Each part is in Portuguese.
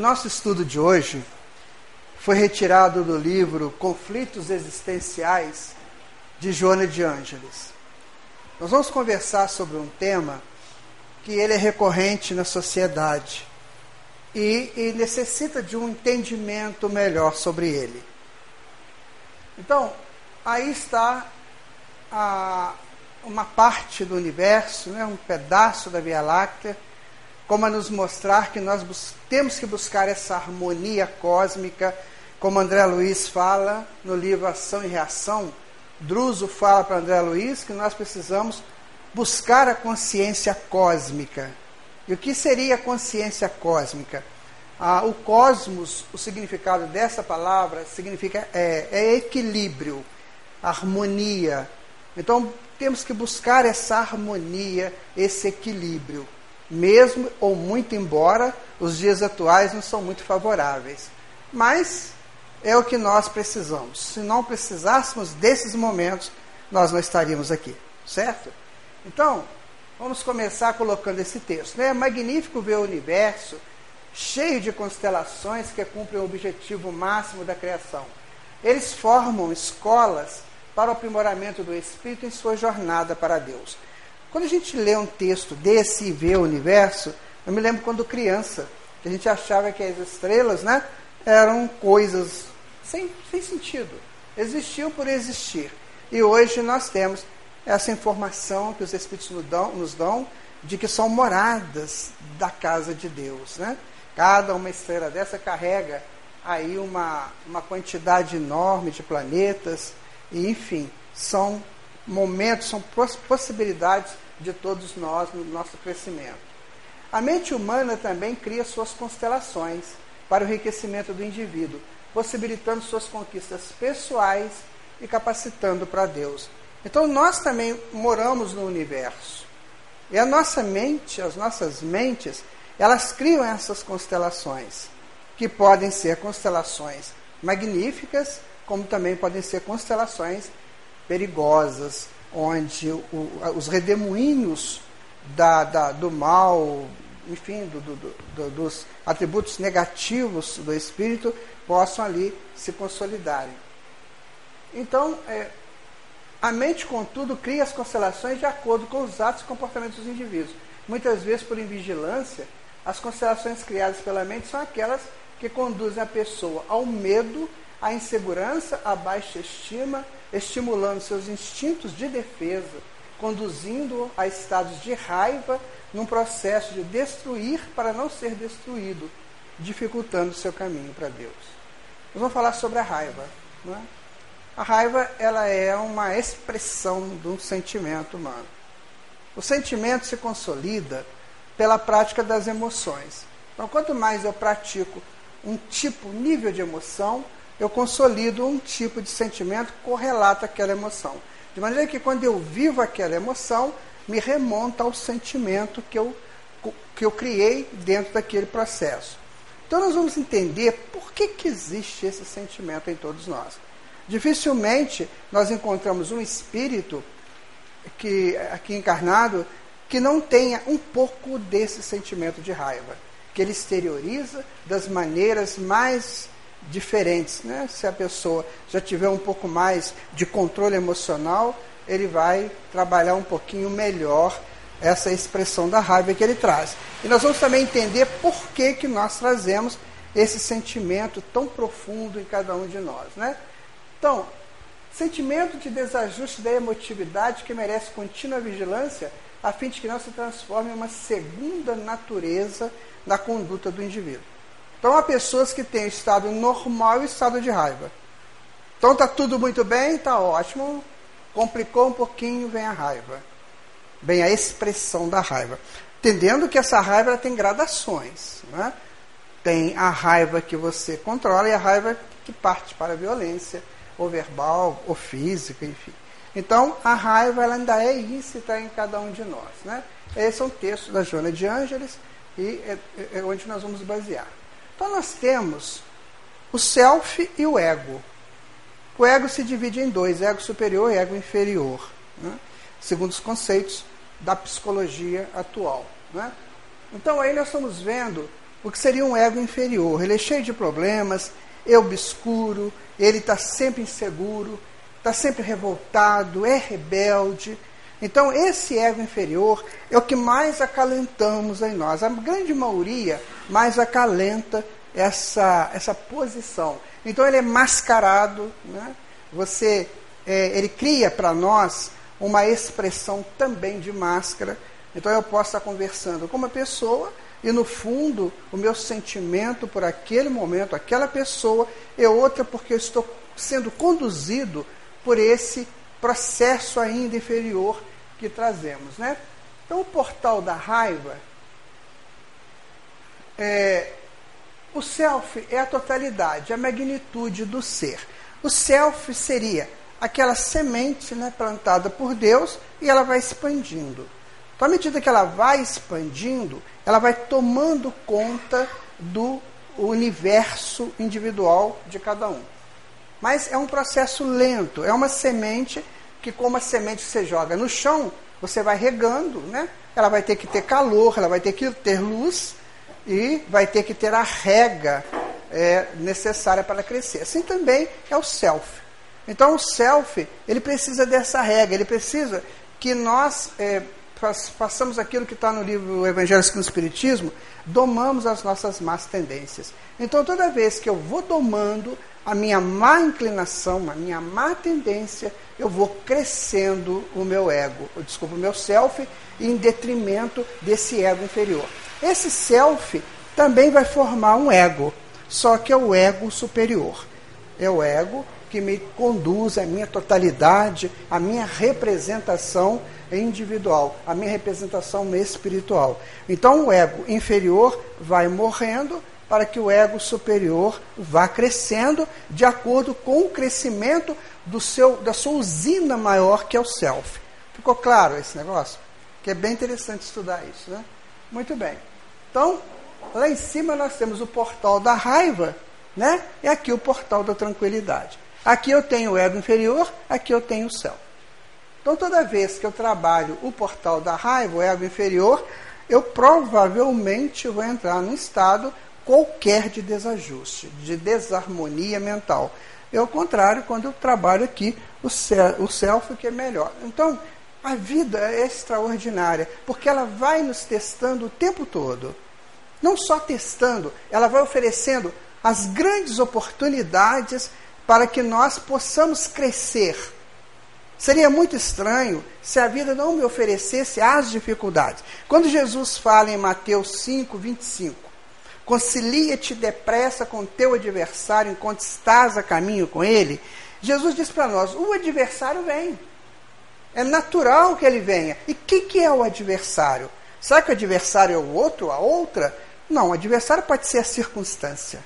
nosso estudo de hoje foi retirado do livro Conflitos Existenciais de Joana de Ângeles. Nós vamos conversar sobre um tema que ele é recorrente na sociedade e, e necessita de um entendimento melhor sobre ele. Então, aí está a, uma parte do universo, né, um pedaço da Via Láctea, como a nos mostrar que nós temos que buscar essa harmonia cósmica, como André Luiz fala no livro Ação e Reação. Druso fala para André Luiz que nós precisamos buscar a consciência cósmica. E o que seria a consciência cósmica? Ah, o cosmos, o significado dessa palavra, significa é, é equilíbrio, harmonia. Então, temos que buscar essa harmonia, esse equilíbrio, mesmo ou muito embora os dias atuais não são muito favoráveis. Mas é o que nós precisamos. Se não precisássemos desses momentos, nós não estaríamos aqui, certo? Então, vamos começar colocando esse texto. Né? É magnífico ver o universo cheio de constelações que cumprem o objetivo máximo da criação. Eles formam escolas para o aprimoramento do espírito em sua jornada para Deus. Quando a gente lê um texto desse e vê o universo, eu me lembro quando criança, que a gente achava que as estrelas né, eram coisas sem, sem sentido, existiam por existir. E hoje nós temos essa informação que os Espíritos nos dão, nos dão de que são moradas da casa de Deus. Né? Cada uma estrela dessa carrega aí uma, uma quantidade enorme de planetas, e, enfim, são momentos, são possibilidades de todos nós no nosso crescimento. A mente humana também cria suas constelações para o enriquecimento do indivíduo, possibilitando suas conquistas pessoais e capacitando para Deus. Então nós também moramos no universo. E a nossa mente, as nossas mentes, elas criam essas constelações, que podem ser constelações magníficas como também podem ser constelações perigosas, onde o, os redemoinhos da, da, do mal, enfim, do, do, dos atributos negativos do espírito possam ali se consolidarem. Então, é, a mente, contudo, cria as constelações de acordo com os atos e comportamentos dos indivíduos. Muitas vezes, por invigilância, as constelações criadas pela mente são aquelas que conduzem a pessoa ao medo a insegurança, a baixa estima, estimulando seus instintos de defesa, conduzindo a estados de raiva num processo de destruir para não ser destruído, dificultando seu caminho para Deus. Nós vamos falar sobre a raiva. Não é? A raiva ela é uma expressão de um sentimento humano. O sentimento se consolida pela prática das emoções. Então, quanto mais eu pratico um tipo, nível de emoção, eu consolido um tipo de sentimento correlato àquela emoção. De maneira que quando eu vivo aquela emoção, me remonta ao sentimento que eu, que eu criei dentro daquele processo. Então nós vamos entender por que, que existe esse sentimento em todos nós. Dificilmente nós encontramos um espírito que aqui encarnado que não tenha um pouco desse sentimento de raiva, que ele exterioriza das maneiras mais diferentes. Né? Se a pessoa já tiver um pouco mais de controle emocional, ele vai trabalhar um pouquinho melhor essa expressão da raiva que ele traz. E nós vamos também entender por que, que nós trazemos esse sentimento tão profundo em cada um de nós. Né? Então, sentimento de desajuste da emotividade que merece contínua vigilância a fim de que não se transforme em uma segunda natureza na conduta do indivíduo. Então há pessoas que têm estado normal e estado de raiva. Então está tudo muito bem, está ótimo. Complicou um pouquinho, vem a raiva. Vem a expressão da raiva. Entendendo que essa raiva tem gradações. Né? Tem a raiva que você controla e a raiva que parte para a violência, ou verbal, ou física, enfim. Então, a raiva ela ainda é íncita em cada um de nós. Né? Esse é um texto da Joana de Ângeles e é, é, é onde nós vamos basear. Então nós temos o self e o ego. O ego se divide em dois, ego superior e ego inferior, né? segundo os conceitos da psicologia atual. Né? Então aí nós estamos vendo o que seria um ego inferior. Ele é cheio de problemas, é obscuro, ele está sempre inseguro, está sempre revoltado, é rebelde. Então, esse ego inferior é o que mais acalentamos em nós. A grande maioria mais acalenta essa, essa posição. Então, ele é mascarado, né? Você, é, ele cria para nós uma expressão também de máscara. Então, eu posso estar conversando com uma pessoa e no fundo o meu sentimento por aquele momento, aquela pessoa, é outra porque eu estou sendo conduzido por esse processo ainda inferior que trazemos. Né? Então, o portal da raiva, é, o self é a totalidade, a magnitude do ser. O self seria aquela semente né, plantada por Deus e ela vai expandindo. Então, à medida que ela vai expandindo, ela vai tomando conta do universo individual de cada um. Mas é um processo lento, é uma semente que, como a semente você joga no chão, você vai regando, né? Ela vai ter que ter calor, ela vai ter que ter luz e vai ter que ter a rega é, necessária para crescer. Assim também é o self. Então o self, ele precisa dessa rega, ele precisa que nós é, façamos aquilo que está no livro Evangelho segundo o Espiritismo, domamos as nossas más tendências. Então toda vez que eu vou domando a minha má inclinação, a minha má tendência, eu vou crescendo o meu ego, desculpa, o meu self, em detrimento desse ego inferior. Esse self também vai formar um ego, só que é o ego superior. É o ego que me conduz à minha totalidade, à minha representação individual, à minha representação espiritual. Então o ego inferior vai morrendo para que o ego superior vá crescendo de acordo com o crescimento do seu, da sua usina maior, que é o self. Ficou claro esse negócio? Que é bem interessante estudar isso, né? Muito bem. Então, lá em cima nós temos o portal da raiva, né? E aqui o portal da tranquilidade. Aqui eu tenho o ego inferior, aqui eu tenho o self. Então, toda vez que eu trabalho o portal da raiva, o ego inferior, eu provavelmente vou entrar num estado qualquer de desajuste, de desarmonia mental. É o contrário quando eu trabalho aqui o, o self, que é melhor. Então, a vida é extraordinária, porque ela vai nos testando o tempo todo. Não só testando, ela vai oferecendo as grandes oportunidades para que nós possamos crescer. Seria muito estranho se a vida não me oferecesse as dificuldades. Quando Jesus fala em Mateus 5, 25, concilia-te depressa com teu adversário enquanto estás a caminho com ele. Jesus diz para nós: o adversário vem. É natural que ele venha. E o que, é o adversário? Será que o adversário é o outro, a outra? Não, o adversário pode ser a circunstância.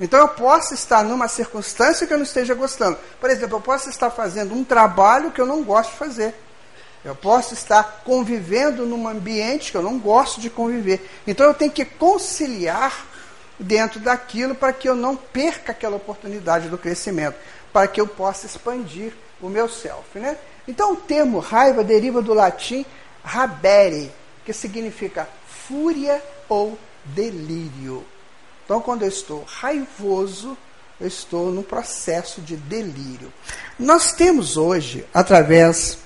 Então eu posso estar numa circunstância que eu não esteja gostando. Por exemplo, eu posso estar fazendo um trabalho que eu não gosto de fazer. Eu posso estar convivendo num ambiente que eu não gosto de conviver. Então eu tenho que conciliar dentro daquilo para que eu não perca aquela oportunidade do crescimento, para que eu possa expandir o meu self. Né? Então o termo raiva deriva do latim rabere, que significa fúria ou delírio. Então quando eu estou raivoso, eu estou no processo de delírio. Nós temos hoje, através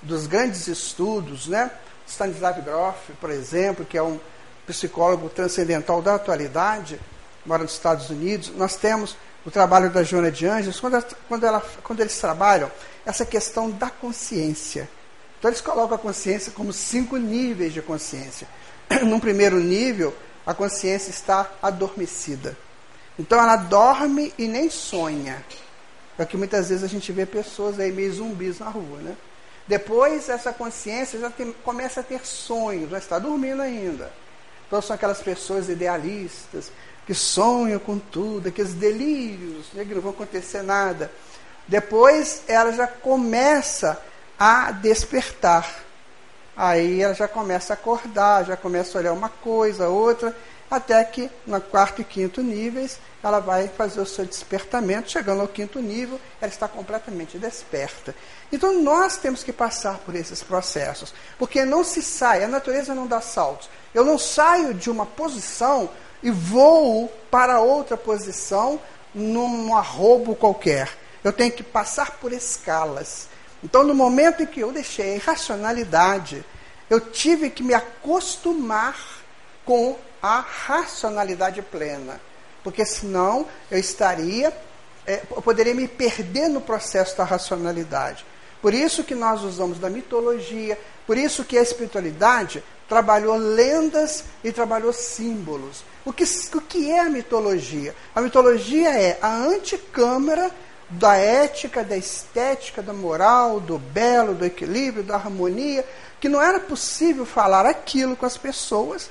dos grandes estudos, né? Stanislav Grof, por exemplo, que é um psicólogo transcendental da atualidade, mora nos Estados Unidos. Nós temos o trabalho da Joana de Anjos, quando, quando, quando eles trabalham essa questão da consciência. Então, eles colocam a consciência como cinco níveis de consciência. Num primeiro nível, a consciência está adormecida. Então, ela dorme e nem sonha. É que muitas vezes a gente vê pessoas aí meio zumbis na rua, né? Depois, essa consciência já tem, começa a ter sonhos, já está dormindo ainda. Então, são aquelas pessoas idealistas que sonham com tudo, aqueles delírios, né, que não vão acontecer nada. Depois, ela já começa a despertar. Aí ela já começa a acordar, já começa a olhar uma coisa, outra, até que no quarto e quinto níveis ela vai fazer o seu despertamento, chegando ao quinto nível, ela está completamente desperta. Então nós temos que passar por esses processos, porque não se sai, a natureza não dá saltos. Eu não saio de uma posição e vou para outra posição num arrobo qualquer. Eu tenho que passar por escalas. Então, no momento em que eu deixei a irracionalidade, eu tive que me acostumar com a racionalidade plena. Porque senão eu estaria, é, eu poderia me perder no processo da racionalidade. Por isso que nós usamos da mitologia, por isso que a espiritualidade trabalhou lendas e trabalhou símbolos. O que, o que é a mitologia? A mitologia é a anticâmara da ética, da estética, da moral, do belo, do equilíbrio, da harmonia, que não era possível falar aquilo com as pessoas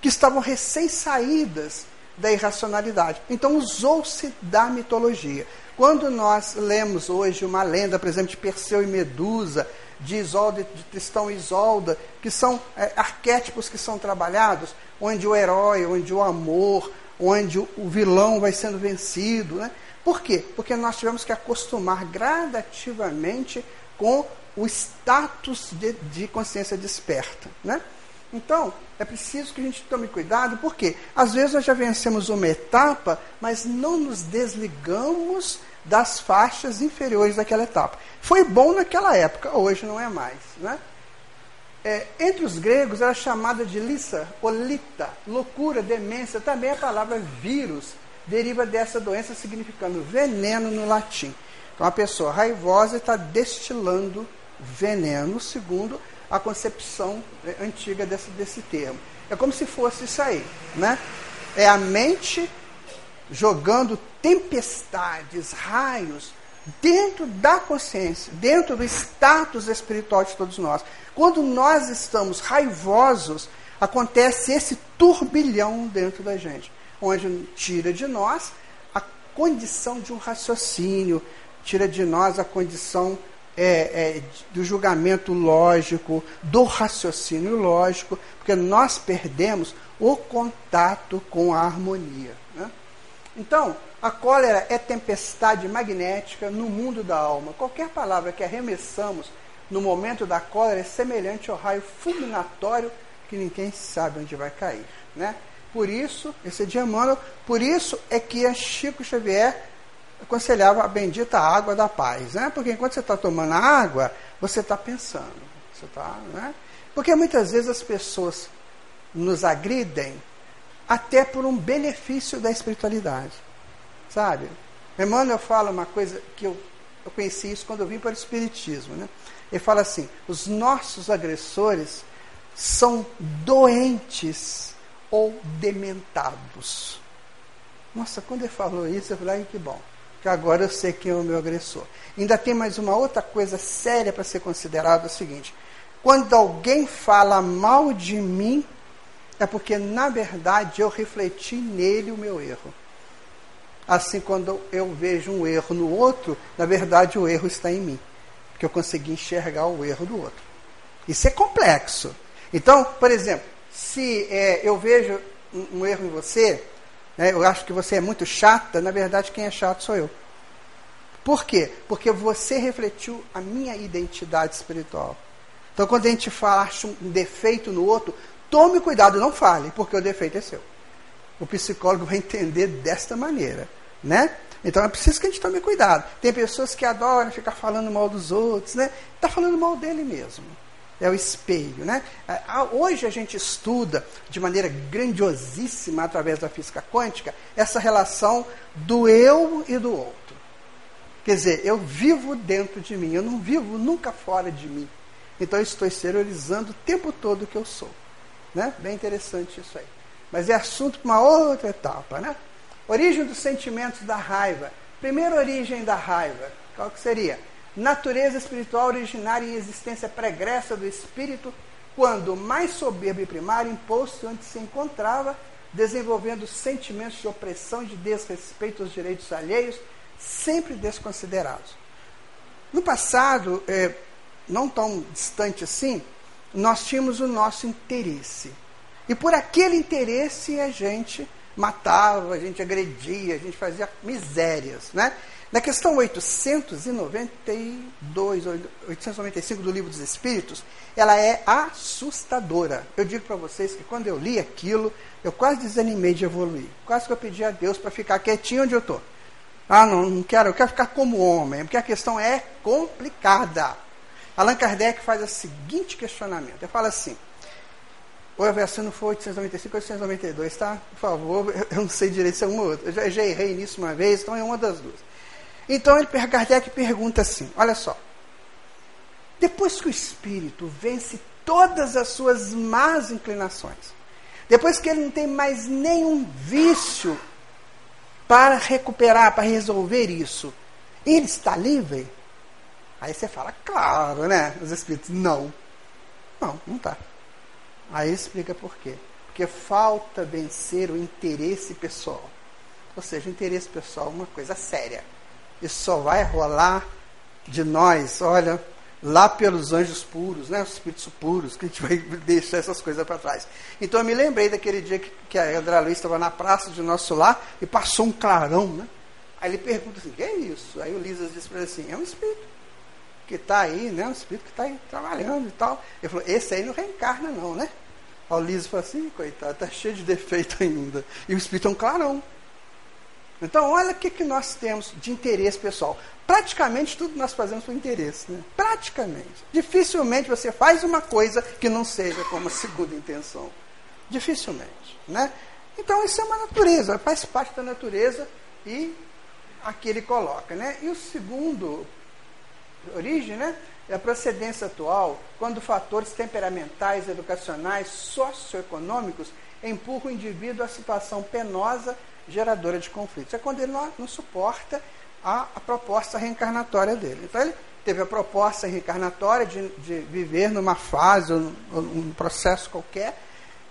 que estavam recém-saídas da irracionalidade. Então usou-se da mitologia. Quando nós lemos hoje uma lenda, por exemplo, de Perseu e Medusa, de de Tristão e Isolda, que são é, arquétipos que são trabalhados, onde o herói, onde o amor, onde o, o vilão vai sendo vencido. Né? Por quê? Porque nós tivemos que acostumar gradativamente com o status de, de consciência desperta. Né? Então, é preciso que a gente tome cuidado, porque às vezes nós já vencemos uma etapa, mas não nos desligamos das faixas inferiores daquela etapa. Foi bom naquela época, hoje não é mais. Né? É, entre os gregos era chamada de lissa, olita, loucura, demência. Também a palavra vírus deriva dessa doença, significando veneno no latim. Então a pessoa raivosa está destilando veneno, segundo a concepção é, antiga desse, desse termo. É como se fosse isso aí. Né? É a mente jogando tempestades, raios, dentro da consciência, dentro do status espiritual de todos nós. Quando nós estamos raivosos, acontece esse turbilhão dentro da gente, onde tira de nós a condição de um raciocínio, tira de nós a condição é, é, do julgamento lógico, do raciocínio lógico, porque nós perdemos o contato com a harmonia. Então, a cólera é tempestade magnética no mundo da alma. Qualquer palavra que arremessamos no momento da cólera é semelhante ao raio fulminatório que ninguém sabe onde vai cair. Né? Por isso, esse é de por isso é que Chico Xavier aconselhava a bendita água da paz. Né? Porque enquanto você está tomando a água, você está pensando. Você tá, né? Porque muitas vezes as pessoas nos agridem até por um benefício da espiritualidade. Sabe? Emmanuel fala uma coisa que eu, eu conheci isso quando eu vim para o Espiritismo. Né? Ele fala assim: os nossos agressores são doentes ou dementados. Nossa, quando ele falou isso, eu falei, que bom, que agora eu sei quem é o meu agressor. Ainda tem mais uma outra coisa séria para ser considerada: é o seguinte, quando alguém fala mal de mim, é porque, na verdade, eu refleti nele o meu erro. Assim, quando eu vejo um erro no outro, na verdade, o erro está em mim. Porque eu consegui enxergar o erro do outro. Isso é complexo. Então, por exemplo, se é, eu vejo um, um, erro em você, né, eu acho que você é muito chata, na verdade, quem é chato sou eu. Por quê? Porque você refletiu a minha identidade espiritual. Então, quando a gente fala acha um defeito no outro, Tome cuidado, não fale, porque o defeito é seu. O psicólogo vai entender desta maneira, né? Então é preciso que a gente tome cuidado. Tem pessoas que adoram ficar falando mal dos outros, né? Está falando mal dele mesmo. É o espelho, né? Hoje a gente estuda de maneira grandiosíssima através da física quântica essa relação do eu e do outro. Quer dizer, eu vivo dentro de mim, eu não vivo nunca fora de mim. Então eu estou exteriorizando o tempo todo o que eu sou. Né? Bem interessante isso aí. Mas é assunto para uma outra etapa. Né? Origem dos sentimentos da raiva. Primeira origem da raiva, qual que seria? Natureza espiritual originária em existência pregressa do espírito, quando mais soberbo e primário imposto onde se encontrava, desenvolvendo sentimentos de opressão e de desrespeito aos direitos alheios, sempre desconsiderados. No passado, é, não tão distante assim, nós tínhamos o nosso interesse. E por aquele interesse a gente matava, a gente agredia, a gente fazia misérias. Né? Na questão 892, 895 do Livro dos Espíritos, ela é assustadora. Eu digo para vocês que quando eu li aquilo, eu quase desanimei de evoluir. Quase que eu pedi a Deus para ficar quietinho onde eu estou. Ah, não, não quero, eu quero ficar como homem, porque a questão é complicada. Allan Kardec faz o seguinte questionamento. Ele fala assim, ou a versão não foi 895 ou 892, tá? Por favor, eu não sei direito se é uma ou outra. Eu já, já errei nisso uma vez, então é uma das duas. Então ele, Kardec pergunta assim: olha só. Depois que o espírito vence todas as suas más inclinações, depois que ele não tem mais nenhum vício para recuperar, para resolver isso, ele está livre? Aí você fala, claro, né? Os espíritos, não. Não, não está. Aí explica por quê. Porque falta vencer o interesse pessoal. Ou seja, o interesse pessoal é uma coisa séria. Isso só vai rolar de nós, olha, lá pelos anjos puros, né, os espíritos puros, que a gente vai deixar essas coisas para trás. Então eu me lembrei daquele dia que, que a André Luiz estava na praça de nosso lar e passou um clarão, né? Aí ele pergunta assim, que é isso? Aí o Lisas disse para ele assim, é um espírito que está aí, né? Um espírito que está aí trabalhando e tal. Ele falou, esse aí não reencarna não, né? O Liso falou assim, coitado, está cheio de defeito ainda. E o espírito é um clarão. Então, olha o que, que nós temos de interesse pessoal. Praticamente tudo nós fazemos por interesse. Né? Praticamente. Dificilmente você faz uma coisa que não seja com uma segunda intenção. Dificilmente. Né? Então, isso é uma natureza, faz parte da natureza e aqui ele coloca. Né? E o segundo origem, né? É a procedência atual, quando fatores temperamentais, educacionais, socioeconômicos empurram o indivíduo à situação penosa geradora de conflitos. É quando ele não, não suporta a, a, proposta reencarnatória dele. Então ele teve a proposta reencarnatória de, de viver numa fase, um, um processo qualquer,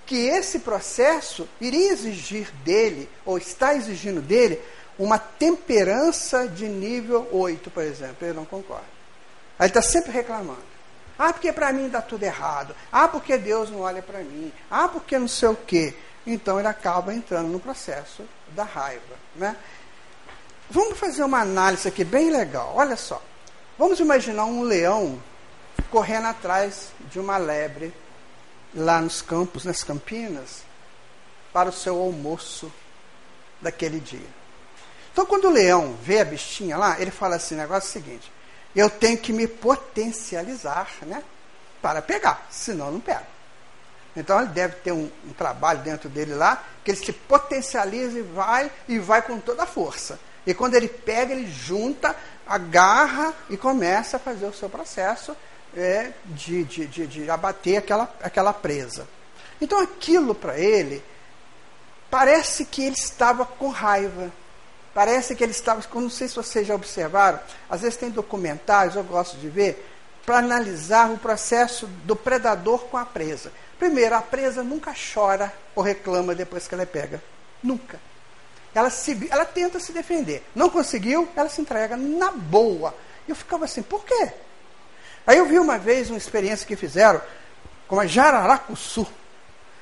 que esse processo iria exigir dele, ou está exigindo dele, uma temperança de nível 8, por exemplo. Ele não concorda. Aí está sempre reclamando. Ah, porque para mim dá tudo errado. Ah, porque Deus não olha para mim. Ah, porque não sei o quê. Então ele acaba entrando no processo da raiva. Né? Vamos fazer uma análise aqui bem legal. Olha só. Vamos imaginar um leão correndo atrás de uma lebre lá nos campos, nas campinas, para o seu almoço daquele dia. Então, quando o leão vê a bichinha lá, ele fala assim: negócio é o seguinte, eu tenho que me potencializar né, para pegar, senão não pego. Então ele deve ter um, um, trabalho dentro dele lá, que ele se potencializa e vai, e vai com toda a força. E quando ele pega, ele junta, agarra e começa a fazer o seu processo é, de, de, de, de abater aquela, aquela presa. Então aquilo para ele, parece que ele estava com raiva. Parece que ele estava, não sei se vocês já observaram, às vezes tem documentários, eu gosto de ver, para analisar o processo do predador com a presa. Primeiro, a presa nunca chora ou reclama depois que ela é pega. Nunca. Ela, se, ela tenta se defender. Não conseguiu, ela se entrega na boa. E eu ficava assim, por quê? Aí eu vi uma vez uma experiência que fizeram com a Jararacuçu.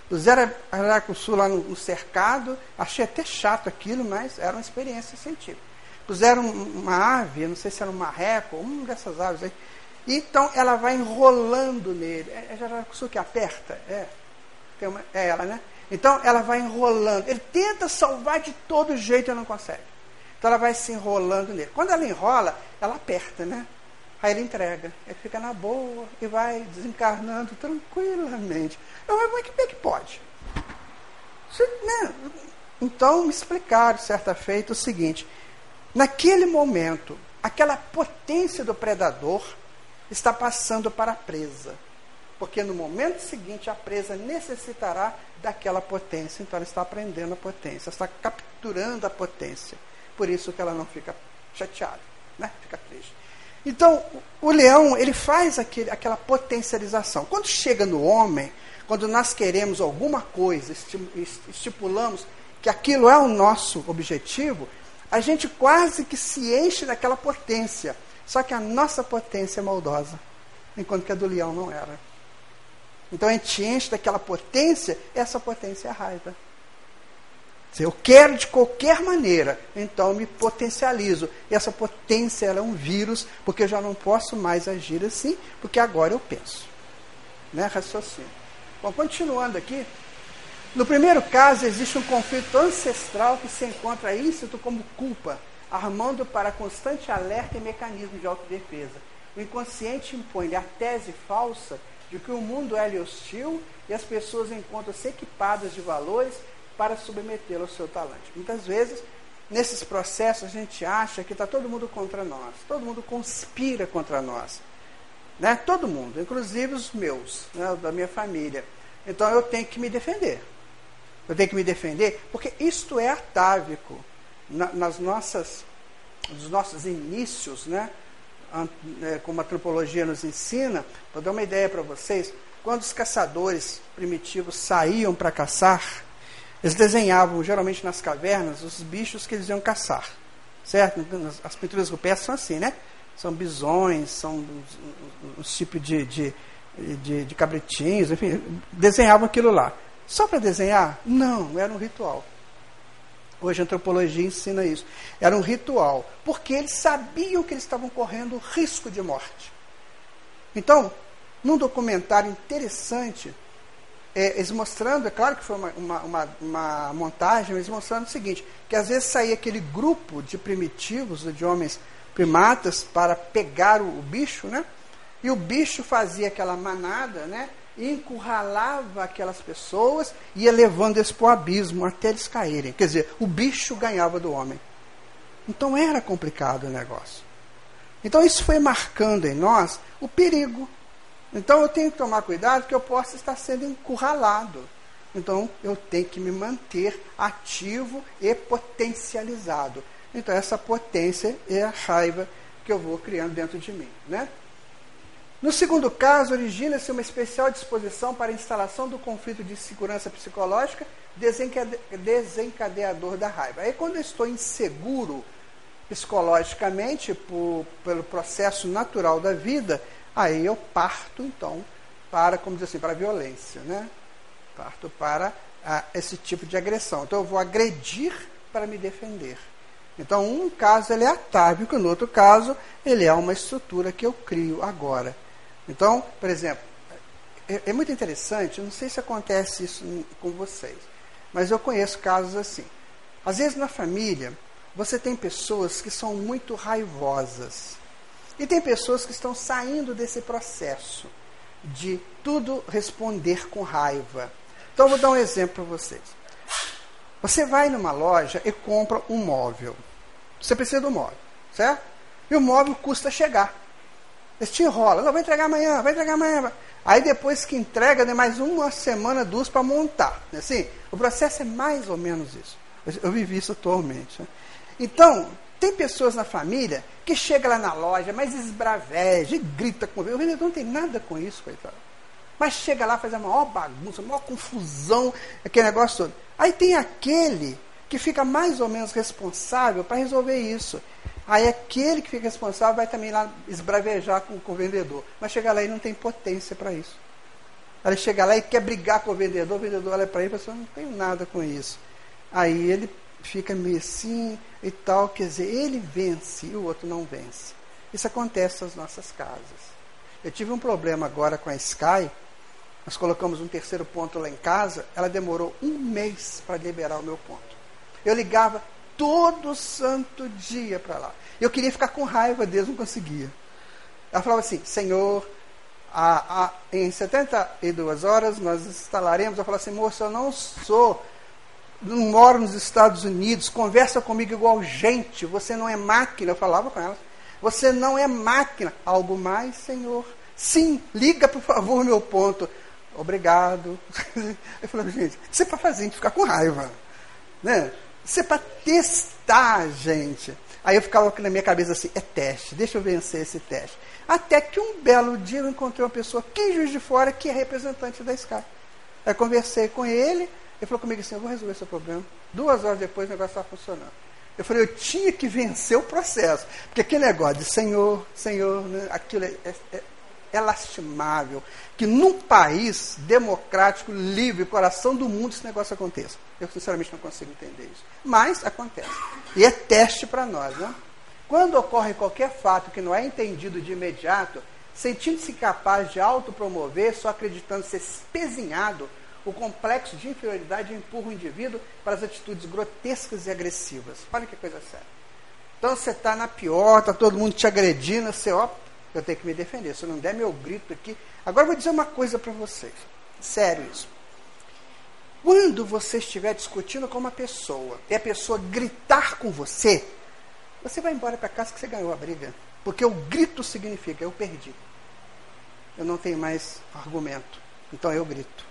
Puseram a Jararacuçu lá no, cercado. Achei até chato aquilo, mas era uma experiência científica. Puseram uma ave, não sei se era um marreco, uma dessas aves aí então ela vai enrolando nele. É, é Jaracuçu que aperta? É. Uma, é ela, né? Então ela vai enrolando. Ele tenta salvar de todo jeito e não consegue. Então ela vai se enrolando nele. Quando ela enrola, ela aperta, né? Aí ele entrega. Ele fica na boa e vai desencarnando tranquilamente. Eu, mas como é que pode? Você, né? Então me explicaram, certa feita, o seguinte: naquele momento, aquela potência do predador está passando para a presa. Porque no momento seguinte a presa necessitará daquela potência. Então ela está aprendendo a potência, está capturando a potência. Por isso que ela não fica chateada, né? fica triste. Então, o leão, ele faz aquele, aquela potencialização. Quando chega no homem, quando nós queremos alguma coisa, estipulamos que aquilo é o nosso objetivo, a gente quase que se enche daquela potência. Só que a nossa potência é maldosa, enquanto que a do leão não era. Então a gente enche daquela potência, essa potência é a raiva. Eu quero de qualquer maneira, então me potencializo. E essa potência é um vírus, porque eu já não posso mais agir assim, porque agora eu penso. Né? Raciocínio. Bom, continuando aqui. No primeiro caso, existe um conflito ancestral que se encontra íncito como culpa, armando para constante alerta e mecanismo de autodefesa. O inconsciente impõe a tese falsa de que o mundo é hostil e as pessoas encontram-se equipadas de valores para submetê-lo ao seu talento. Muitas vezes, nesses processos, a gente acha que está todo mundo contra nós, todo mundo conspira contra nós. Né? Todo mundo, inclusive os meus, né? da minha família. Então eu tenho que me defender. Eu tenho que me defender, porque isto é atávico. Na, nas nossas, nos nossos inícios, né? É, como a antropologia nos ensina, vou dar uma ideia para vocês, quando os caçadores primitivos saíam para caçar, eles desenhavam geralmente nas cavernas os bichos que eles iam caçar, certo? As pinturas rupestres são assim, né? São bisões, são uns tipos de, de, de, de cabritinhos, enfim, desenhavam aquilo lá. Só para desenhar? Não, era um ritual. Hoje a antropologia ensina isso. Era um ritual, porque eles sabiam que eles estavam correndo risco de morte. Então, num documentário interessante, é, eles mostrando, é claro que foi uma, uma, uma, uma montagem, eles mostrando o seguinte, que às vezes saía aquele grupo de primitivos, de homens primatas, para pegar o, o bicho, né? E o bicho fazia aquela manada, né? encurralava aquelas pessoas e ia levando eles para o abismo até eles caírem. Quer dizer, o bicho ganhava do homem. Então era complicado o negócio. Então isso foi marcando em nós o perigo. Então eu tenho que tomar cuidado que eu possa estar sendo encurralado. Então eu tenho que me manter ativo e potencializado. Então essa potência é a raiva que eu vou criando dentro de mim, né? No segundo caso, origina-se uma especial disposição para a instalação do conflito de segurança psicológica desencadeador da raiva. Aí, quando eu estou inseguro psicologicamente por, pelo processo natural da vida, aí eu parto, então, para, como dizer assim, para a violência, né? Parto para a, esse tipo de agressão. Então, eu vou agredir para me defender. Então, um caso ele é atávico, no outro caso, ele é uma estrutura que eu crio agora. Então, por exemplo, é, é muito interessante, não sei se acontece isso com vocês, mas eu conheço casos assim. Às vezes na família, você tem pessoas que são muito raivosas. E tem pessoas que estão saindo desse processo de tudo responder com raiva. Então, vou dar um exemplo para vocês. Você vai numa loja e compra um móvel. Você precisa do móvel, certo? E o móvel custa chegar. Eles te enrolam. Não, vai entregar amanhã, vai entregar amanhã. Aí depois que entrega, tem mais uma semana, duas para montar. Né? Assim, o processo é mais ou menos isso. Eu vivi isso atualmente. Né? Então, tem pessoas na família que chega lá na loja, mas esbraveja e grita com o vendedor. Não tem nada com isso, coitado. Mas chega lá, faz a maior bagunça, a maior confusão, aquele negócio todo. Aí tem aquele que fica mais ou menos responsável para resolver isso. Aí aquele que fica responsável vai também lá esbravejar com, com o vendedor. Mas chega lá e não tem potência para isso. Ele chega lá e quer brigar com o vendedor, o vendedor olha para ele e fala assim, não tenho nada com isso. Aí ele fica meio assim e tal, quer dizer, ele vence e o outro não vence. Isso acontece nas nossas casas. Eu tive um problema agora com a Sky, nós colocamos um terceiro ponto lá em casa, ela demorou um mês para liberar o meu ponto. Eu ligava todo santo dia para lá. Eu queria ficar com raiva deles, não conseguia. Ela falava assim: Senhor, a, a, em 72 horas nós instalaremos. Eu falava assim: moço, eu não sou, não moro nos Estados Unidos, conversa comigo igual gente, você não é máquina. Eu falava com ela: você não é máquina. Algo mais, Senhor? Sim, liga por favor meu ponto. Obrigado. Eu falei, gente, isso é para fazer a gente ficar com raiva. Né? Isso é para testar, gente. Aí eu ficava na minha cabeça assim, é teste, deixa eu vencer esse teste. Até que um belo dia eu encontrei uma pessoa aqui em Juiz de Fora que é representante da Sky. Aí conversei com ele, ele falou comigo assim, eu vou resolver seu problema. Duas horas depois o negócio estava funcionando. Eu falei, eu tinha que vencer o processo. Porque aquele negócio de Senhor, Senhor, né, aquilo é, é, é, lastimável que num país democrático, livre, coração do mundo, esse negócio aconteça. Eu, sinceramente, não consigo entender isso. Mas acontece. E é teste para nós. Né? Quando ocorre qualquer fato que não é entendido de imediato, sentindo-se capaz de autopromover, só acreditando ser espezinhado, o complexo de inferioridade empurra o indivíduo para as atitudes grotescas e agressivas. Olha que coisa séria. Então você está na pior, está todo mundo te agredindo, você, ó, eu tenho que me defender. Se eu não der meu grito aqui. Agora eu vou dizer uma coisa para vocês. Sério isso. Quando você estiver discutindo com uma pessoa e a pessoa gritar com você, você vai embora para casa que você ganhou a briga. Porque o grito significa eu perdi. Eu não tenho mais argumento. Então eu grito.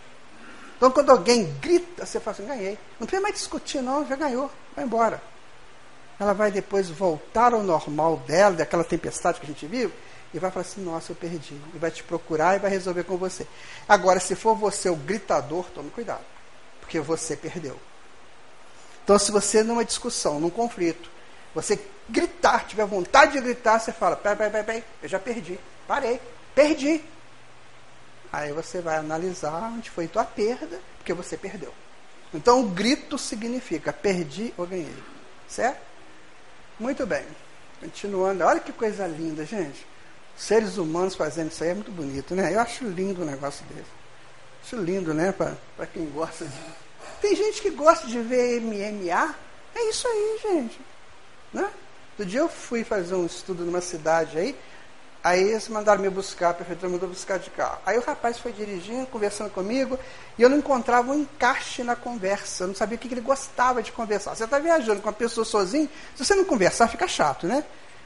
Então quando alguém grita, você fala assim, ganhei. Não precisa mais discutir, não, já ganhou. Vai embora. Ela vai depois voltar ao normal dela, daquela tempestade que a gente vive, e vai falar assim, nossa, eu perdi. E vai te procurar e vai resolver com você. Agora, se for você o gritador, tome cuidado porque você perdeu. Então, se você numa discussão, num conflito, você gritar, tiver vontade de gritar, você fala: peraí, peraí, peraí, eu já perdi, parei, perdi. Aí você vai analisar onde foi tua perda, porque você perdeu. Então, o grito significa perdi ou ganhei. Certo? Muito bem. Continuando, olha que coisa linda, gente. Seres humanos fazendo isso aí é muito bonito, né? Eu acho lindo um negócio desse. Acho lindo, né? Para quem gosta de. Tem gente que gosta de ver MMA. É isso aí, gente. Né? Do dia eu fui fazer um estudo numa cidade aí. Aí eles mandaram me buscar, a prefeitura mandou buscar de carro. Aí o rapaz foi dirigindo, conversando comigo, e eu não encontrava um encaixe na conversa. Eu não sabia o que ele gostava de conversar. Você está viajando com uma pessoa sozinho, se você não conversar, fica chato, né?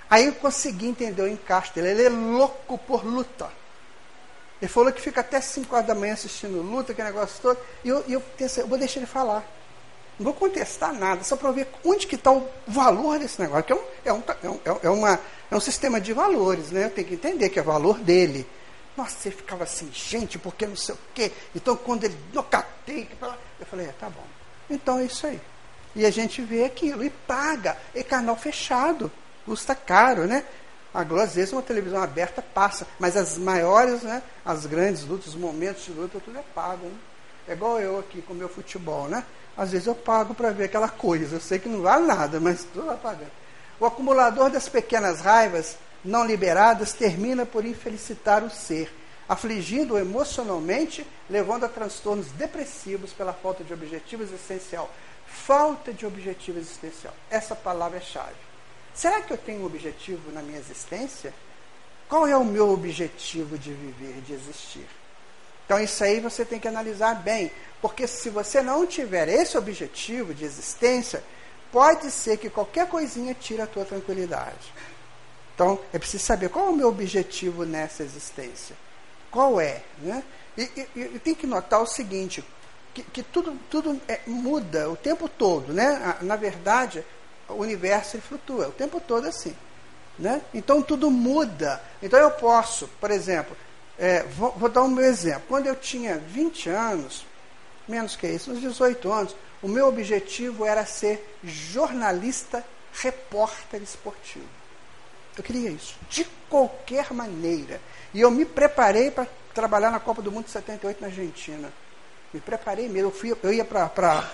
Aí eu consegui entender o encaixe dele. Ele é louco por luta. Ele falou que fica até 5 horas da manhã assistindo luta, aquele negócio todo. E eu, eu pensei, eu vou deixar ele falar. Não vou contestar nada, só para ver onde que está o valor desse negócio. Que é um, é, um, é, um, é, uma, é um sistema de valores, né? Tenho que entender que é valor dele. Nossa, você ficava assim, gente, porque não sei o quê. Então, quando ele nocateia, eu falei, é, tá bom. Então é isso aí. E a gente vê aquilo e paga. É canal fechado. Custa caro, né? A Globo, às vezes, uma televisão aberta passa, mas as maiores, né, as grandes lutas, os momentos de luta, tudo é pago. Né? É igual eu aqui com o meu futebol, né? Às vezes eu pago para ver aquela coisa. Eu sei que não vale nada, mas estou lá pagando. O acumulador das pequenas raivas não liberadas termina por infelicitar o ser, afligindo-o emocionalmente, levando a transtornos depressivos pela falta de objetivo existencial. Falta de objetivo existencial. Essa palavra é chave. Será que eu tenho um objetivo na minha existência? Qual é o meu objetivo de viver, de existir? Então, isso aí você tem que analisar bem, porque se você não tiver esse objetivo de existência, pode ser que qualquer coisinha tire a tua tranquilidade. Então, é preciso saber qual é o meu objetivo nessa existência. Qual é? Né? E, e, e tem que notar o seguinte, que, que tudo, tudo é, muda o tempo todo. Né? Na verdade, o universo flutua o tempo todo assim. Né? Então tudo muda. Então eu posso, por exemplo, é, vou, vou, dar um exemplo. Quando eu tinha 20 anos, menos que isso, uns 18 anos, o meu objetivo era ser jornalista, repórter esportivo. Eu queria isso, de qualquer maneira. E eu me preparei para trabalhar na Copa do Mundo de 78 na Argentina. Me preparei mesmo. Eu, fui, eu ia para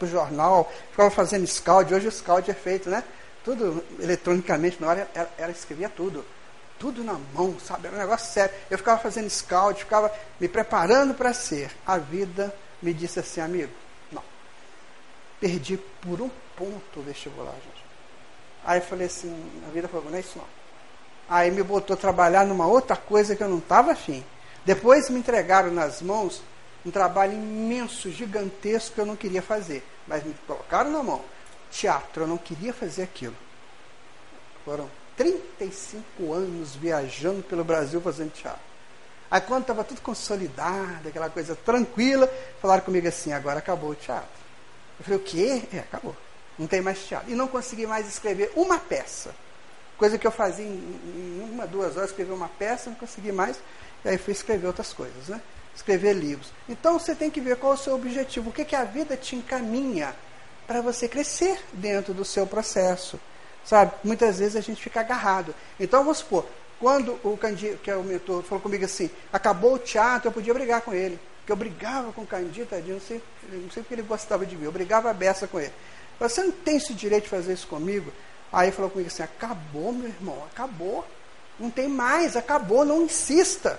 o jornal, ficava fazendo scout. Hoje o scout é feito, né? Tudo eletronicamente, na hora ela, ela escrevia tudo. Tudo na mão, sabe? Era um negócio sério. Eu ficava fazendo scout, ficava me preparando para ser. A vida me disse assim, amigo, não. Perdi por um ponto o vestibular, gente. Aí eu falei assim, a vida falou, não é isso não. Aí me botou a trabalhar numa outra coisa que eu não estava afim. Depois me entregaram nas mãos um trabalho imenso, gigantesco que eu não queria fazer. Mas me colocaram na mão. Teatro, eu não queria fazer aquilo. Foram 35 anos viajando pelo Brasil fazendo teatro. Aí quando estava tudo consolidado, aquela coisa tranquila, falaram comigo assim, agora acabou o teatro. Eu falei, o quê? É, acabou. Não tem mais teatro. E não consegui mais escrever uma peça. Coisa que eu fazia em, uma, duas horas, escrever uma peça, não consegui mais. E aí fui escrever outras coisas, né? escrever livros. Então você tem que ver qual é o seu objetivo, o que, que a vida te encaminha para você crescer dentro do seu processo. Sabe? Muitas vezes a gente fica agarrado. Então vamos supor, Quando o Candito, que é o mentor, falou comigo assim, acabou o teatro, eu podia brigar com ele. Porque eu brigava com o Candito, tadinho, não sei, não sei porque ele gostava de mim, eu brigava a beça com ele. Você não tem esse direito de fazer isso comigo? Aí ele falou comigo assim, acabou, meu irmão, acabou. Não tem mais, acabou, não insista.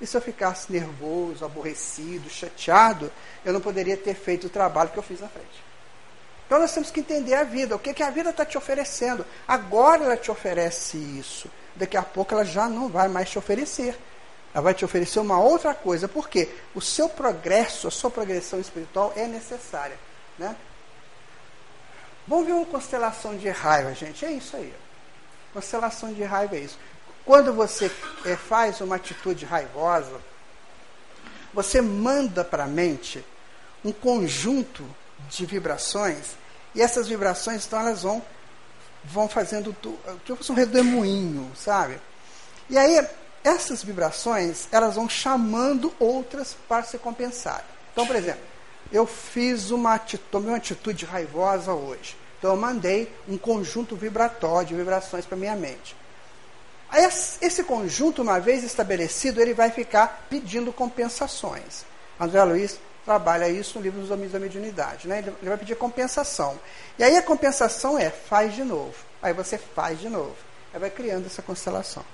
E se eu ficasse nervoso, aborrecido, chateado, eu não poderia ter feito o trabalho que eu fiz na frente. Então nós temos que entender a vida, o que, que a vida está te oferecendo. Agora ela te oferece isso, daqui a pouco ela já não vai mais te oferecer. Ela vai te oferecer uma outra coisa, porque o seu progresso, a sua progressão espiritual é necessária. Né? Vamos ver uma constelação de raiva, gente. É isso aí. Constelação de raiva é isso. Quando você é, faz uma atitude raivosa, você manda para a mente um conjunto de vibrações e essas vibrações, então, elas vão, vão fazendo tipo um redemoinho, sabe? E aí, essas vibrações, elas vão chamando outras para se compensar. Então, por exemplo, eu fiz uma tomei uma atitude raivosa hoje. Então, eu mandei um conjunto vibratório de vibrações para minha mente. Aí, esse conjunto, uma vez estabelecido, ele vai ficar pedindo compensações. André Luiz trabalha isso no livro dos Domínios da Mediunidade. Né? Ele vai pedir compensação. E aí a compensação é faz de novo. Aí você faz de novo. Aí vai criando essa constelação.